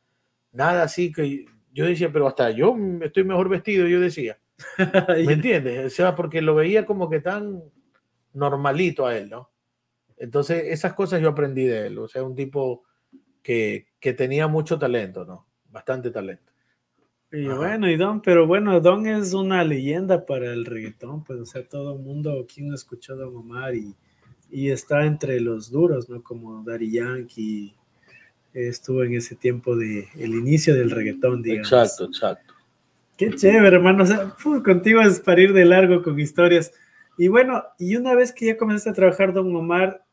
nada así que yo decía, pero hasta yo estoy mejor vestido, yo decía, <laughs> ¿me entiendes? O sea, porque lo veía como que tan normalito a él, ¿no? Entonces, esas cosas yo aprendí de él. O sea, un tipo que, que tenía mucho talento, ¿no? Bastante talento. Y Ajá. bueno, y Don, pero bueno, Don es una leyenda para el reggaetón, pues, o sea, todo el mundo, ¿quién no escuchó a Don Omar? Y, y está entre los duros, ¿no? Como Daddy Yankee, estuvo en ese tiempo de el inicio del reggaetón, digamos. Exacto, exacto. Qué chévere, hermano. O sea, fu, contigo es para ir de largo con historias. Y bueno, y una vez que ya comenzaste a trabajar, Don Omar,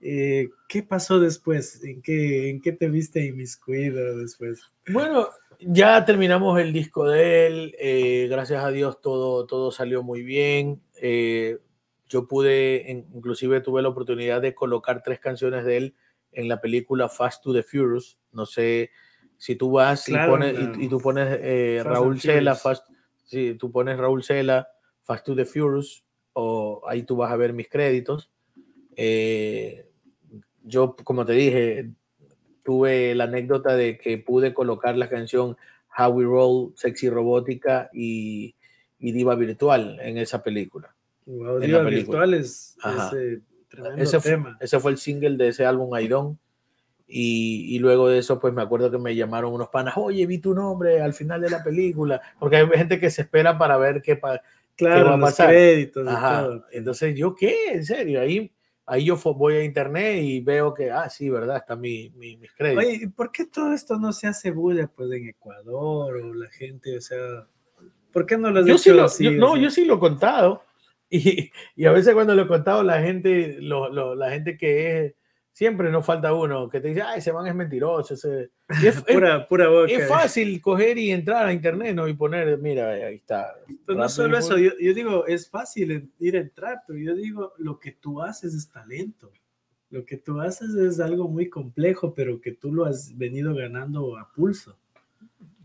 eh, ¿qué pasó después? ¿En qué, ¿En qué te viste inmiscuido después? Bueno, ya terminamos el disco de él. eh, gracias a Dios todo, todo salió muy bien. eh, yo pude, inclusive tuve la oportunidad de colocar tres canciones de él en la película Fast to the Furious. No sé si tú vas y Claro, pones, la- y, y tú pones eh, Raúl Cela. Fast, si tú pones Raúl Cela, Fast to the Furious, o ahí tú vas a ver mis créditos. Eh, yo, como te dije, tuve la anécdota de que pude colocar la canción How We Roll, Sexy Robótica y, y Diva Virtual en esa película. Wow, En Diva película. Virtuales, Ajá. ese tremendo Ese fue, tema. ese fue el single de ese álbum Aidon. Y, y luego de eso, pues me acuerdo que me llamaron unos panas, oye, vi tu nombre al final de la película, porque hay gente que se espera para ver qué, pa- Claro, va a los pasar? créditos Ajá. Entonces, ¿yo qué? En serio, ahí, ahí yo voy a internet y veo que, ah, sí, verdad, está mi, mi- mis créditos. Oye, ¿y por qué todo esto no se hace bulla pues en Ecuador o la gente, o sea, ¿por qué no lo has yo hecho sí lo, así? yo- no, sea? yo sí lo he contado. <laughs> Y, y a veces cuando lo he contado, la gente, lo- lo- la gente que es, siempre nos falta uno que te dice, ay, ese man es mentiroso. ese-". Y es, <laughs> es- pura, boca. es fácil coger y entrar a internet ¿no? y poner, mira, ahí está. Pues no solo eso, yo, yo digo, es fácil ir a entrar, pero yo digo, lo que tú haces es talento. Lo que tú haces es algo muy complejo, pero que tú lo has venido ganando a pulso.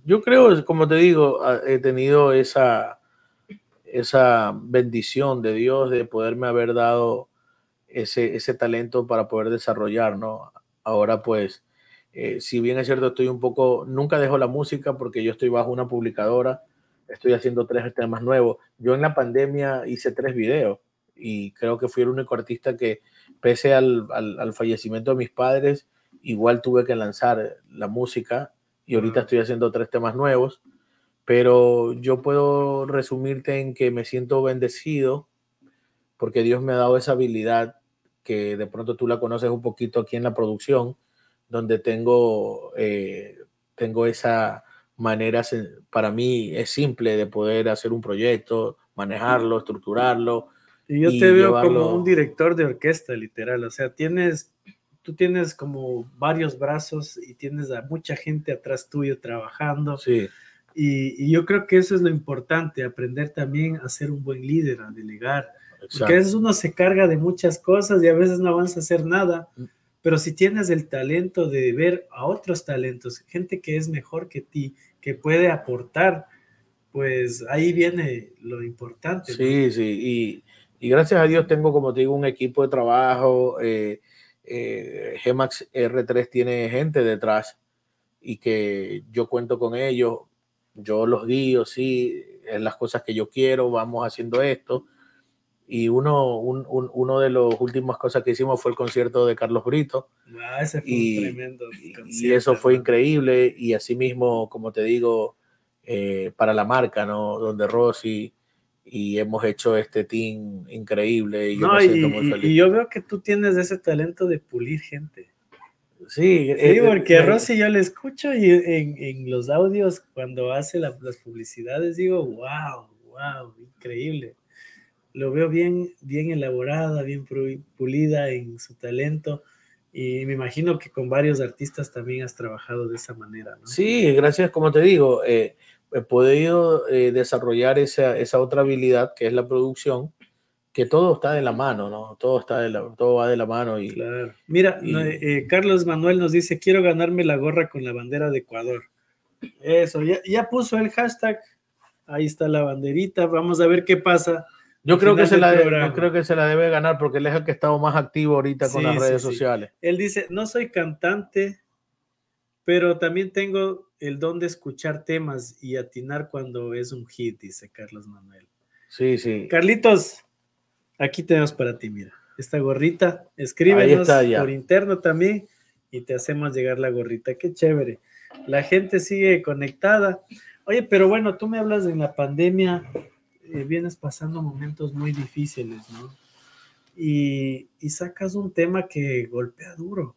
Yo creo, como te digo, he tenido esa, esa bendición de Dios de poderme haber dado ese, ese talento para poder desarrollar, ¿no? Ahora pues, eh, si bien es cierto, estoy un poco, nunca dejo la música porque yo estoy bajo una publicadora, estoy haciendo tres temas nuevos. Yo en la pandemia hice tres videos y creo que fui el único artista que, pese al, al, al fallecimiento de mis padres, igual tuve que lanzar la música y ahorita estoy haciendo tres temas nuevos, pero yo puedo resumirte en que me siento bendecido porque Dios me ha dado esa habilidad que de pronto tú la conoces un poquito aquí en la producción, donde tengo, eh, tengo esa manera, para mí es simple de poder hacer un proyecto, manejarlo, estructurarlo. Y yo Y te veo llevarlo- como un director de orquesta, literal. O sea, tienes, tú tienes como varios brazos y tienes a mucha gente atrás tuyo trabajando. Sí, Y, y yo creo que eso es lo importante, aprender también a ser un buen líder, a delegar. Porque a veces uno se carga de muchas cosas y a veces no avanza a hacer nada. Mm. Pero si tienes el talento de ver a otros talentos, gente que es mejor que ti, que puede aportar, pues ahí viene lo importante. ¿no? Sí, sí, y, y gracias a Dios tengo, como te digo, un equipo de trabajo. Eh, eh, Gemax R3 tiene gente detrás y que yo cuento con ellos, yo los guío, sí, en las cosas que yo quiero, vamos haciendo esto. Y uno, un- un- uno de las últimas cosas que hicimos fue el concierto de Carlos Brito. Ah, ese fue Y- un tremendo Y, eso fue increíble. Y asimismo, como te digo, eh, para la marca, ¿no? Donde Rosy y hemos hecho este team increíble y yo No, me y, muy feliz. y yo veo que tú tienes ese talento de pulir gente. sí, Sí, eh, porque eh, a Rosy yo le escucho y en, en los audios cuando hace la- las publicidades digo, wow, wow, increíble. Lo veo bien, bien elaborada, bien pu- pulida en su talento y me imagino que con varios artistas también has trabajado de esa manera, ¿no? Sí, gracias, como te digo, eh, he podido eh, desarrollar esa, esa otra habilidad que es la producción, que todo está de la mano, ¿no? Todo, está de la, todo va de la mano y Claro. Mira, Y- no, eh, Carlos Manuel nos dice, quiero ganarme la gorra con la bandera de Ecuador. Eso, ya, ya puso el hashtag, ahí está la banderita, vamos a ver qué pasa. Yo creo, que se la de- yo creo que se la debe ganar porque él es el que ha estado más activo ahorita con Sí, las sí, redes sí. sociales. Él dice, no soy cantante, pero también tengo el don de escuchar temas y atinar cuando es un hit, dice Carlos Manuel. Sí, sí. Carlitos, aquí tenemos para ti, mira. esta gorrita. Escríbenos está por interno también y te hacemos llegar la gorrita. Qué chévere. La gente sigue conectada. Oye, pero bueno, tú me hablas de la pandemia, eh, vienes pasando momentos muy difíciles, ¿no? Y, y sacas un tema que golpea duro.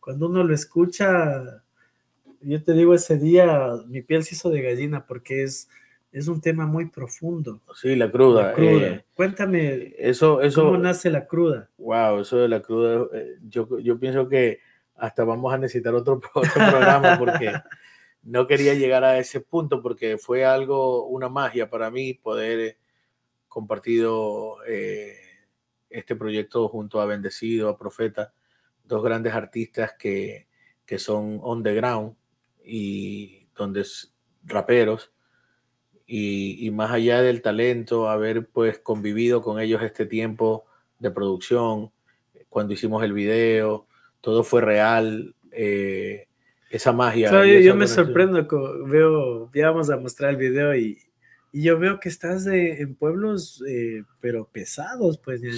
Cuando uno lo escucha, yo te digo, ese día mi piel se hizo de gallina porque es, es un tema muy profundo. Sí, la cruda. La cruda. eh, Cuéntame, eso, eso, ¿cómo nace la cruda? Wow, eso de la cruda, eh, yo, yo pienso que hasta vamos a necesitar otro, <laughs> otro programa porque <laughs> no quería llegar a ese punto porque fue algo, una magia para mí poder eh, compartido eh, este proyecto junto a Bendecido, a Profeta, dos grandes artistas que, que son on the ground y donde es raperos. Y, y más allá del talento, haber pues convivido con ellos este tiempo de producción, cuando hicimos el video, todo fue real, eh, esa magia. Claro, y yo, yo me sorprendo, veo, ya vamos a mostrar el video y, y yo veo que estás de- en pueblos, eh, pero pesados, pues. Sí,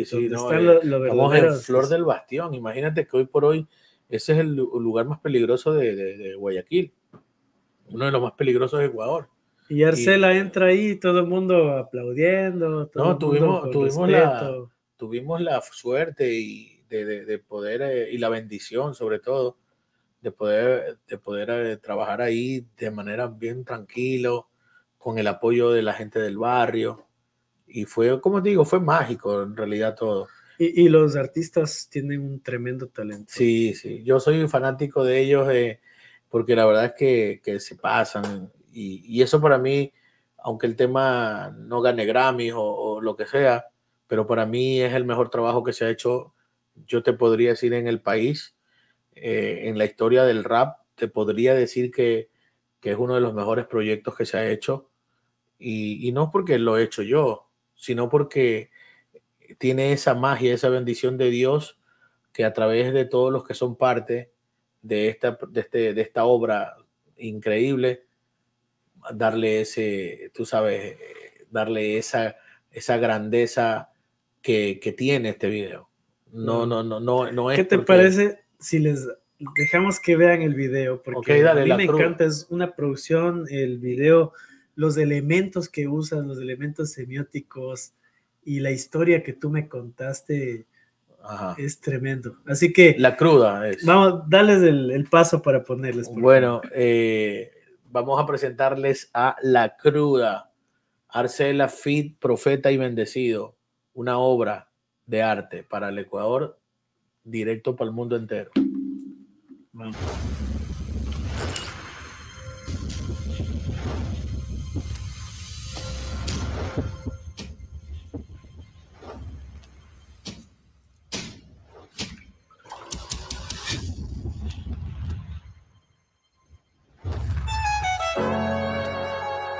y sí, no, están eh, Estamos en Flor del Bastión. Imagínate que hoy por hoy ese es el lu- lugar más peligroso de, de- de Guayaquil, uno de los más peligrosos de Ecuador. Y Arcela entra ahí, y todo el mundo aplaudiendo. Todo No, tuvimos- tuvimos la-. Tuvimos la suerte y de, de- de poder eh, y la bendición sobre todo de poder de poder eh, trabajar ahí de manera bien tranquilo con el apoyo de la gente del barrio y fue como digo fue mágico en realidad todo. Y, y los artistas tienen un tremendo talento. Sí, sí, yo soy fanático de ellos eh, porque la verdad es que, que se pasan y, y eso para mí, aunque el tema no gane Grammys o, o lo que sea, pero para mí es el mejor trabajo que se ha hecho, yo te podría decir en el país, eh, en la historia del rap, te podría decir que, que es uno de los mejores proyectos que se ha hecho. Y, y no porque lo he hecho yo, sino porque tiene esa magia, esa bendición de Dios que a través de todos los que son parte de esta, de este, de esta obra increíble, darle ese, tú sabes, darle esa, esa grandeza que, que tiene este video. No, no, no, no, no es ¿Qué te porque- parece si les dejamos que vean el video? Porque dale, a mí me encanta, es una producción, el video, los elementos que usan, los elementos semióticos y la historia que tú me contaste Ajá. es tremendo. Así que La cruda es. vamos, dales el, el paso para ponerles. Bueno, eh, vamos a presentarles a La Cruda, Arcela Fit, Profeta y Bendecido, una obra de arte para el Ecuador, directo para el mundo entero.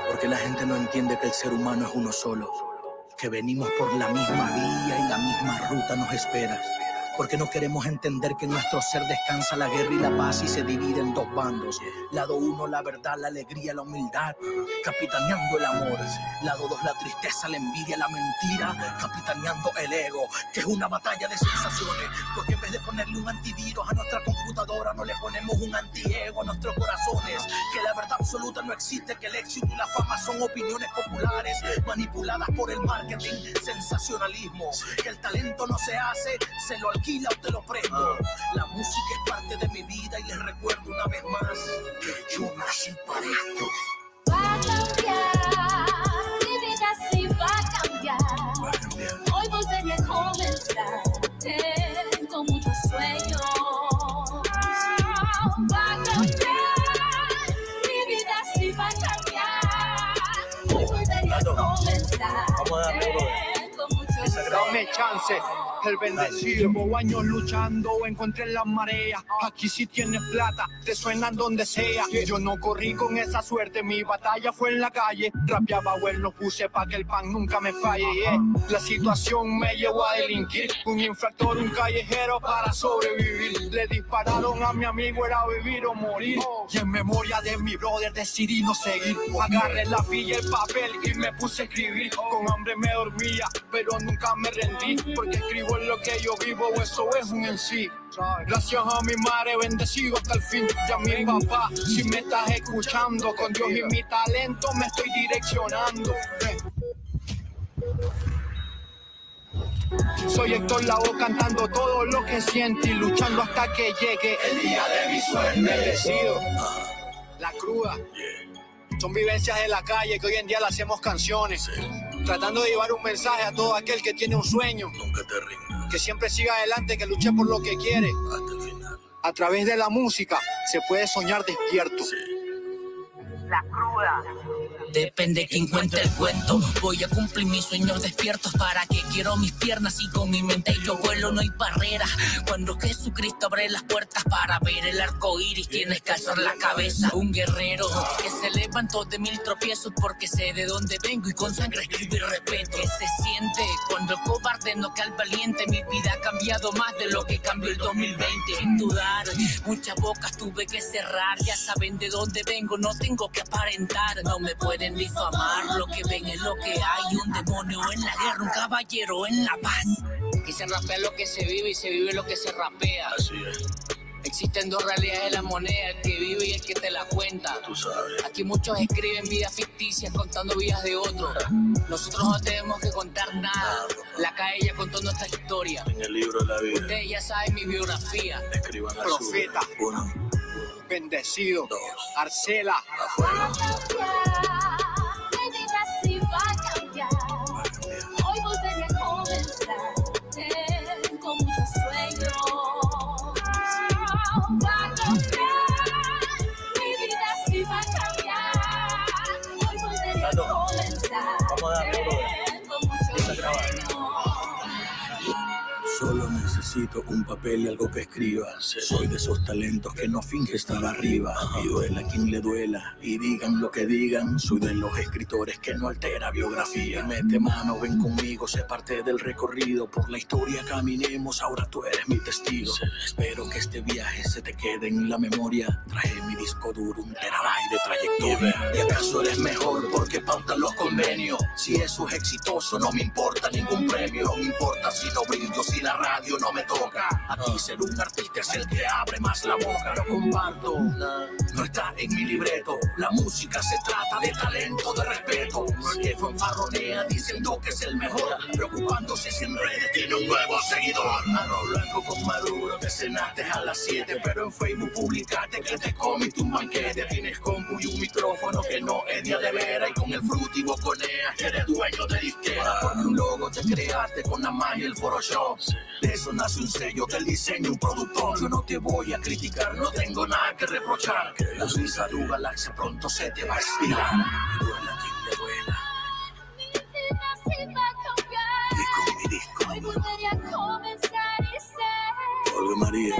Porque la gente no entiende que el ser humano es uno solo, que venimos por la misma vía y la misma ruta nos espera. Porque no queremos entender que nuestro ser descansa la guerra y la paz y se divide en dos bandos. Lado uno, la verdad, la alegría, la humildad, capitaneando el amor. Lado dos, la tristeza, la envidia, la mentira, capitaneando el ego, que es una batalla de sensaciones. Porque en vez de ponerle un antivirus a nuestra computadora, no le ponemos un antiego a nuestros corazones. Que la verdad absoluta no existe, que el éxito y la fama son opiniones populares manipuladas por el marketing, sensacionalismo. Que el talento no se hace, se lo alquila o te lo presto. La música es parte de mi vida y les recuerdo una vez más que yo nací para esto. Va a cambiar, mi vida sí va a cambiar. Va a cambiar. Hoy volveré a comenzar, Dame chance, el bendecido. Llevo años luchando, encontré la marea. Aquí sí tienes plata, te suenan donde sea. Yo no corrí con esa suerte, mi batalla fue en la calle. Rapeaba bueno, lo puse pa' que el pan nunca me falle. La situación me llevó a delinquir. Un infractor, un callejero para sobrevivir. Le dispararon a mi amigo, era vivir o morir. Y en memoria de mi brother decidí no seguir. Agarré la pilla el papel y me puse a escribir. Con hambre me dormía, pero nunca nunca me rendí, porque escribo en lo que yo vivo, eso es un en sí. Gracias a mi madre, bendecido hasta el fin. Y a mi papá, si me estás escuchando, con Dios y mi talento me estoy direccionando. Soy Héctor Lavoe cantando todo lo que siento y luchando hasta que llegue el día de mi suerte. Bendecido. La cruda. Son vivencias de la calle que hoy en día le hacemos canciones. Tratando de llevar un mensaje a todo aquel que tiene un sueño. Nunca te rindas Que siempre siga adelante, que luche por lo que quiere. hasta el final. A través de la música se puede soñar despierto. Depende quién cuente el cuento. Voy a cumplir mis sueños despiertos para que quiero mis piernas y con mi mente yo vuelo, no hay barrera. Cuando Jesucristo abre las puertas para ver el arco iris, tienes que alzar la cabeza. Un guerrero que se levantó de mil tropiezos porque sé de dónde vengo y con sangre escribo respeto. Que se siente cuando el cobarde no cae al valiente. Mi vida ha cambiado más de lo que cambió el 2020. Sin dudar, muchas bocas tuve que cerrar. Ya saben de dónde vengo, no tengo que aparentar. No me pueden difamar. Lo que ven es lo que hay. Un demonio en la guerra, un caballero en la paz. Que se rapea lo que se vive y se vive lo que se rapea. Así es, Existen dos realidades de la moneda, el que vive y el que te la cuenta. tú sabes. Aquí muchos escriben vidas ficticias contando vidas de otros. Nosotros no tenemos que contar nada. La calle ya contó nuestra historia. En el libro de la vida, Ustedes ya saben mi biografía. escriban la Profeta. suya. Uno, Bendecido. dos, Arcela. afuera. Necesito un papel y algo que escriba. Soy de esos talentos que no finge estar arriba. Y duela quien le duela. Y digan lo que digan. Soy de los escritores que no altera biografía. Mete mano, ven conmigo, sé parte del recorrido. Por la historia caminemos, ahora tú eres mi testigo. Espero que este viaje se te quede en la memoria. Traje mi disco duro, un terabyte de trayectoria. ¿Y acaso eres mejor porque pautan los convenios? Si eso es exitoso, no me importa ningún premio. No me importa si no brillo, si la radio no me toca. Aquí ser un artista es el que abre más la boca. Lo comparto, no está en mi libreto. La música se trata de talento, de respeto. No es que fanfarronea diciendo que es el mejor. Preocupándose si en redes tiene un nuevo seguidor. Arroz blanco con maduro, te cenaste a las 7. Pero en Facebook publicaste que te comiste un banquete. Tienes compu y un micrófono que no es ni a de vera. Y con el fruto y que eres dueño de disquera. Porque un logo te creaste con la magia y el Photoshop. De eso nace un sello del diseño, un productor. Yo no te voy a criticar, no tengo nada que reprochar. La risa de tu galaxia pronto se te va a expirar. Mi vida sí va a cambiar. Y con mi disco Hoy volveré a comenzar y ser Olga María,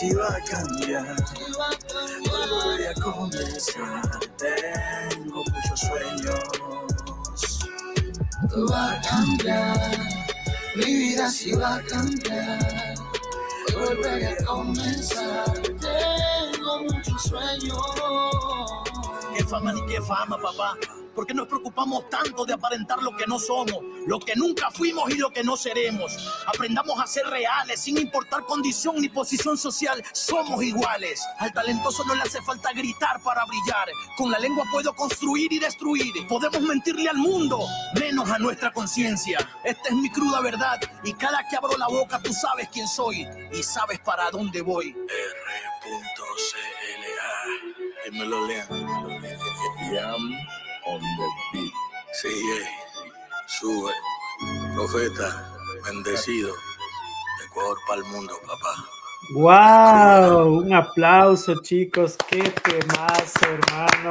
sí va a cambiar. Voy a comenzar, tengo muchos sueños. Va a cambiar, mi vida sí va a cambiar. Volveré a comenzar, tengo muchos sueños. Fama ni qué fama, papá. ¿Por qué nos preocupamos tanto de aparentar lo que no somos, lo que nunca fuimos y lo que no seremos? Aprendamos a ser reales, sin importar condición ni posición social, somos iguales. Al talentoso no le hace falta gritar para brillar. Con la lengua puedo construir y destruir. Podemos mentirle al mundo, menos a nuestra conciencia. Esta es mi cruda verdad y cada que abro la boca tú sabes quién soy y sabes para dónde voy. R.CLA. Que me lo lean. Jam on the beat. Sí, ey. Sube. Profeta. Bendecido. De Ecuador para el mundo, papá. ¡Wow! Un aplauso, chicos. ¡Qué temazo, hermano!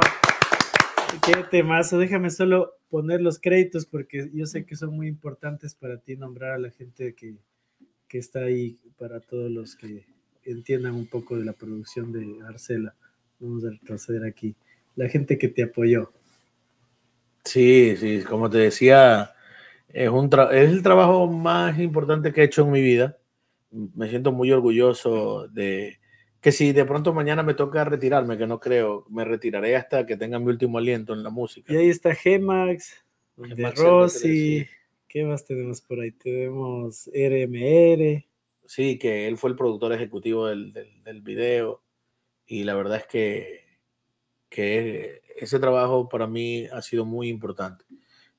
¡Qué temazo! Déjame solo poner los créditos porque yo sé que son muy importantes para ti nombrar a la gente que, que está ahí, para todos los que entiendan un poco de la producción de Arcela. Vamos a retroceder aquí. La gente que te apoyó. Sí, sí, como te decía, Es, un es el trabajo más importante que he hecho en mi vida. Me siento muy orgulloso de que si de pronto mañana me toca retirarme, que no creo, me retiraré hasta que tenga mi último aliento en la música. Y ahí está Gemax, de Rossi. MP3, sí. ¿Qué más tenemos por ahí? Tenemos RMR. Sí, que él fue el productor ejecutivo del, del- del video y la verdad es que, que ese trabajo para mí ha sido muy importante.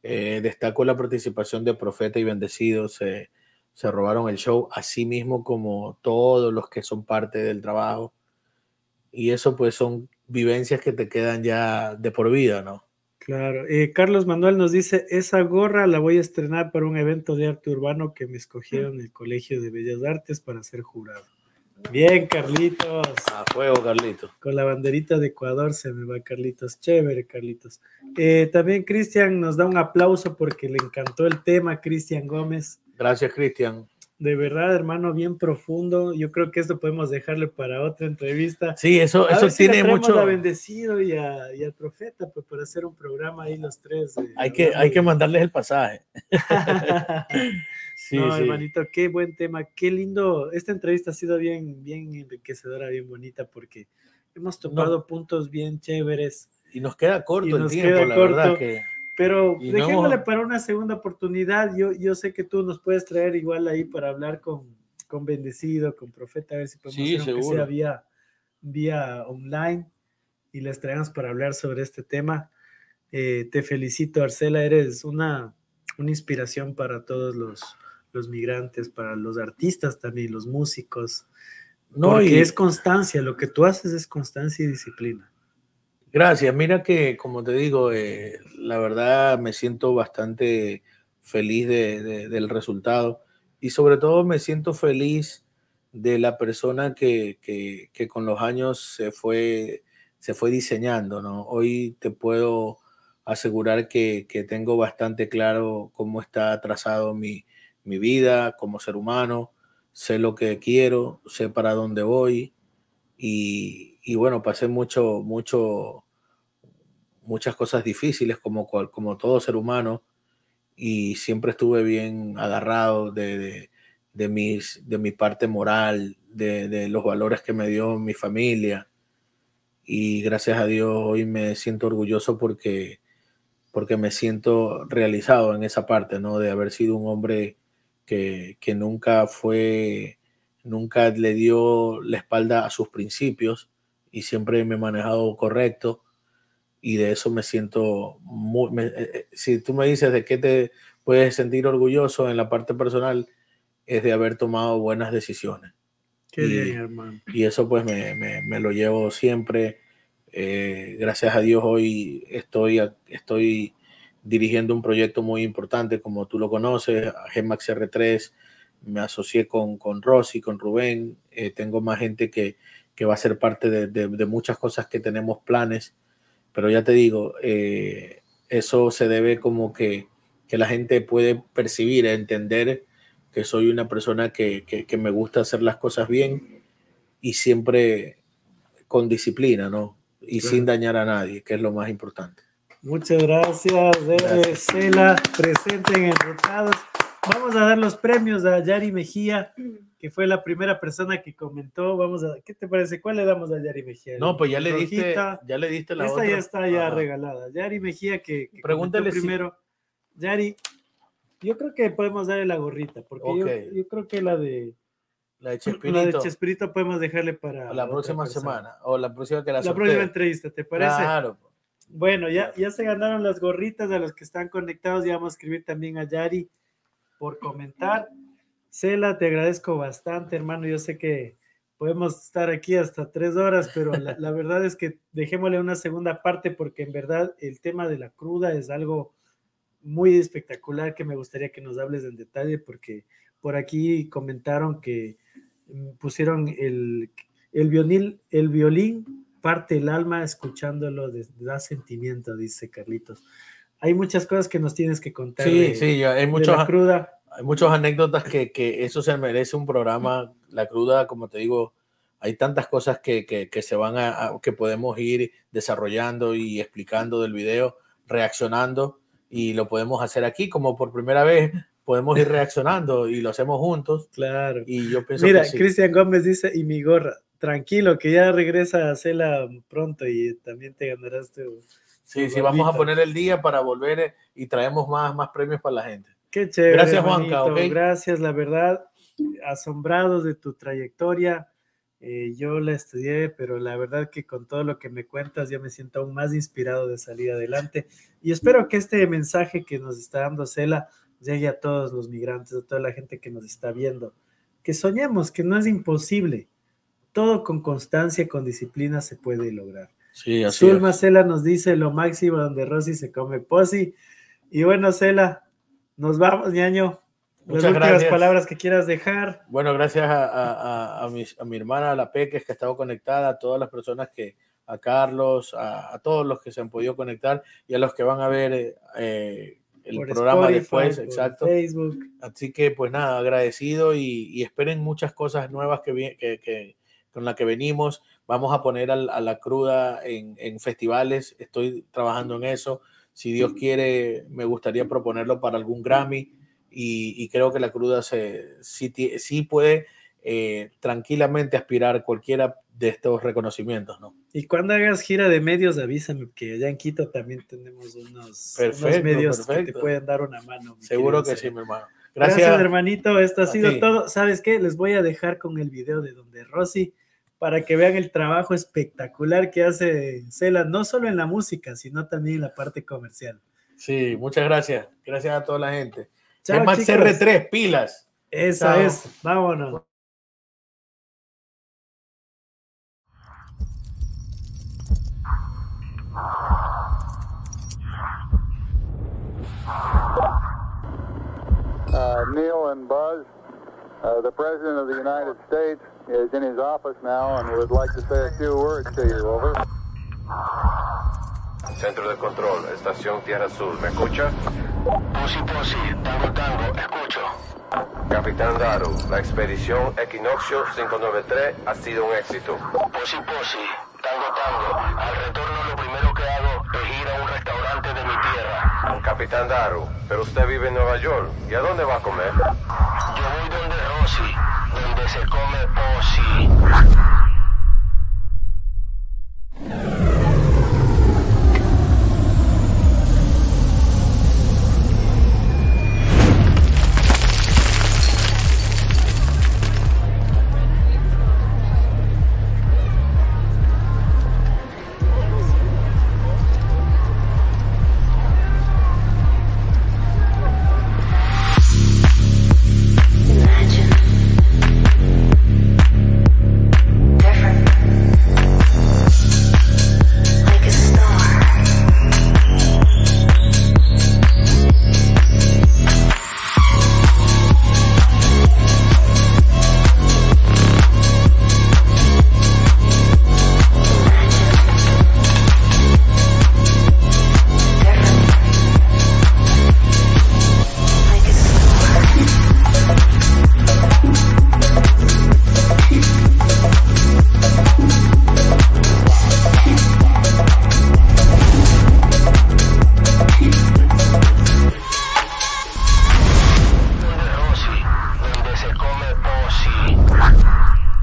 Eh, destaco la participación de Profeta y Bendecido, se, se robaron el show, así mismo como todos los que son parte del trabajo. Y eso pues son vivencias que te quedan ya de por vida, ¿no? Claro. Eh, Carlos Manuel nos dice, esa gorra la voy a estrenar para un evento de arte urbano que me escogieron en el Colegio de Bellas Artes para ser jurado. Bien, Carlitos. A fuego, Carlito. Con la banderita de Ecuador se me va Carlitos. Chévere, Carlitos. Eh, también Cristian nos da un aplauso porque le encantó el tema, Cristian Gómez. Gracias, Cristian. De verdad, hermano, bien profundo. Yo creo que esto podemos dejarle para otra entrevista. Sí, eso, A eso ver si le tiene traemos mucho... a Bendecido y, a- y al Profeta pues, para hacer un programa ahí los tres. eh, Hay que, hay que mandarles el pasaje. <laughs> Sí, no, sí. hermanito, qué buen tema, qué lindo. Esta entrevista ha sido bien, bien enriquecedora, bien bonita, porque hemos tocado puntos bien chéveres. Y nos queda corto Y el nos tiempo, queda la verdad corto. que... Pero Y dejémosle para una segunda oportunidad. Yo, yo sé que tú nos puedes traer igual ahí para hablar con, con Bendecido, con Profeta, a ver si podemos Sí, hacer sea vía, vía online y les traemos para hablar sobre este tema. Eh, te felicito, Arcela, eres una, una inspiración para todos los, los migrantes, para los artistas también, los músicos. No, porque y- es constancia, lo que tú haces es constancia y disciplina. Gracias. Mira que, como te digo, eh, la verdad me siento bastante feliz de- de- del resultado y sobre todo me siento feliz de la persona que, que- que con los años se fue, se fue diseñando, ¿no? Hoy te puedo asegurar que, que tengo bastante claro cómo está trazado mi, mi vida como ser humano, sé lo que quiero, sé para dónde voy y, bueno, pasé mucho, mucho, muchas cosas difíciles como, como todo ser humano y siempre estuve bien agarrado de, de, de mis, de mi parte moral, de, de los valores que me dio mi familia y gracias a Dios hoy me siento orgulloso porque, porque me siento realizado en esa parte, ¿no? De haber sido un hombre que, que nunca fue, nunca le dio la espalda a sus principios y siempre me he manejado correcto y de eso me siento muy, me- eh, si tú me dices de qué te puedes sentir orgulloso en la parte personal, es de haber tomado buenas decisiones. Qué Y- bien, hermano. y eso pues me, me- me lo llevo siempre. Eh, gracias a Dios hoy estoy, estoy dirigiendo un proyecto muy importante, como tú lo conoces, Gemax R3. Me asocié con, con Rosy, con Rubén. eh, tengo más gente que, que va a ser parte de, de- de muchas cosas que tenemos planes. Pero ya te digo, eh, eso se debe como que, que la gente puede percibir, entender que soy una persona que, que- que me gusta hacer las cosas bien y siempre con disciplina, ¿no? Y Claro. sin dañar a nadie, que es lo más importante. Muchas gracias, eh, Gracias. Cela, presente en Enrutados. Vamos a dar los premios a Yari Mejía, que fue la primera persona que comentó. Vamos a, ¿qué te parece? ¿Cuál le damos a Yari Mejía? No, pues ya le diste, Rojita. ya le diste la Esta otra. ya está ya Ajá. regalada. Yari Mejía, que, que Pregúntale si- primero. Yari, yo creo que podemos darle la gorrita, porque yo- creo que la de, La de la de Chespirito. Chespirito podemos dejarle para la próxima persona. semana. O la próxima que la, La próxima entrevista, ¿te parece? Claro. Bueno, ya, ya se ganaron las gorritas a los que están conectados. Ya vamos a escribir también a Yari por comentar. Cela, te agradezco bastante, hermano. Yo sé que podemos estar aquí hasta tres horas, pero la, la <laughs> verdad es que dejémosle una segunda parte porque en verdad el tema de la cruda es algo muy espectacular que me gustaría que nos hables en detalle porque por aquí comentaron que mm, pusieron el, el, violín, el violín parte el alma escuchándolo, da sentimiento, dice Carlitos. Hay muchas cosas que nos tienes que contar. Sí, de- sí, hay muchos, la cruda. hay muchas anécdotas que, que eso se merece un programa. La cruda, como te digo, hay tantas cosas que, que, que se van a, a- que podemos ir desarrollando y explicando del video, reaccionando y lo podemos hacer aquí como por primera vez podemos ir reaccionando y lo hacemos juntos. Claro. Y yo pienso Mira, que sí. Cristian Gómez dice, y mi gorra, tranquilo, que ya regresa a Cela pronto y también te ganarás tu... Sí, sí, vamos a poner el día para volver eh, y traemos más, más premios para la gente. Qué chévere. Gracias, Juanca, hermanito, ¿ok? Gracias, la verdad, asombrados de tu trayectoria. Eh, yo la estudié, pero la verdad que con todo lo que me cuentas, yo me siento aún más inspirado de salir adelante. Y espero que este mensaje que nos está dando Cela llegue a todos los migrantes, a toda la gente que nos está viendo. Que soñemos, que no es imposible. Todo con constancia, con disciplina se puede lograr. Sí, así Zulma es. Cela nos dice lo máximo donde Rosy se come posi. Y bueno, Cela, nos vamos, ñaño. Las Muchas últimas gracias. palabras que quieras dejar. Bueno, gracias a, a- a- a mis- a mi hermana, la Peques, que ha estado conectada, a todas las personas que, a Carlos, a, a todos los que se han podido conectar y a los que van a ver eh, eh, el por programa Spotify, después, exacto. Facebook. Así que, pues nada, agradecido y, y esperen muchas cosas nuevas que, que, que- con las que venimos. Vamos a poner a, la cruda en, en festivales. Estoy trabajando en eso. Si Dios quiere, me gustaría proponerlo para algún Grammy. Y, y creo que la cruda se, sí, puede eh, tranquilamente aspirar cualquiera de estos reconocimientos, ¿no? Y cuando hagas gira de medios, avísame que allá en Quito también tenemos unos, unos Perfecto, medios que te pueden dar una mano. Seguro que sí, mi hermano. Gracias, Gracias. hermanito. Esto ha sido ti. todo. ¿Sabes qué? Les voy a dejar con el video de donde Rosy para que vean el trabajo espectacular que hace Cela, no solo en la música, sino también en la parte comercial. Sí, muchas gracias. Gracias a toda la gente. Chao, es más chicos. CR3, pilas. Esa Chao. es. Vámonos. Uh, Neil and Buzz, uh, the President of the United States is in his office now and would like to say a few words to you. Over. Centro de control, estación Tierra Azul, ¿me escucha? Posi Posi, Tango Tango, escucho. Capitán Daru, la expedición Equinoccio 593 ha sido un éxito. Posi Posi, Tango Tango, al retorno lo primero que hago es ir a un restaurante de mi tierra. Capitán Daru, pero usted vive en Nueva York, ¿y a dónde va a comer? Yo voy donde Rosy, se come posi.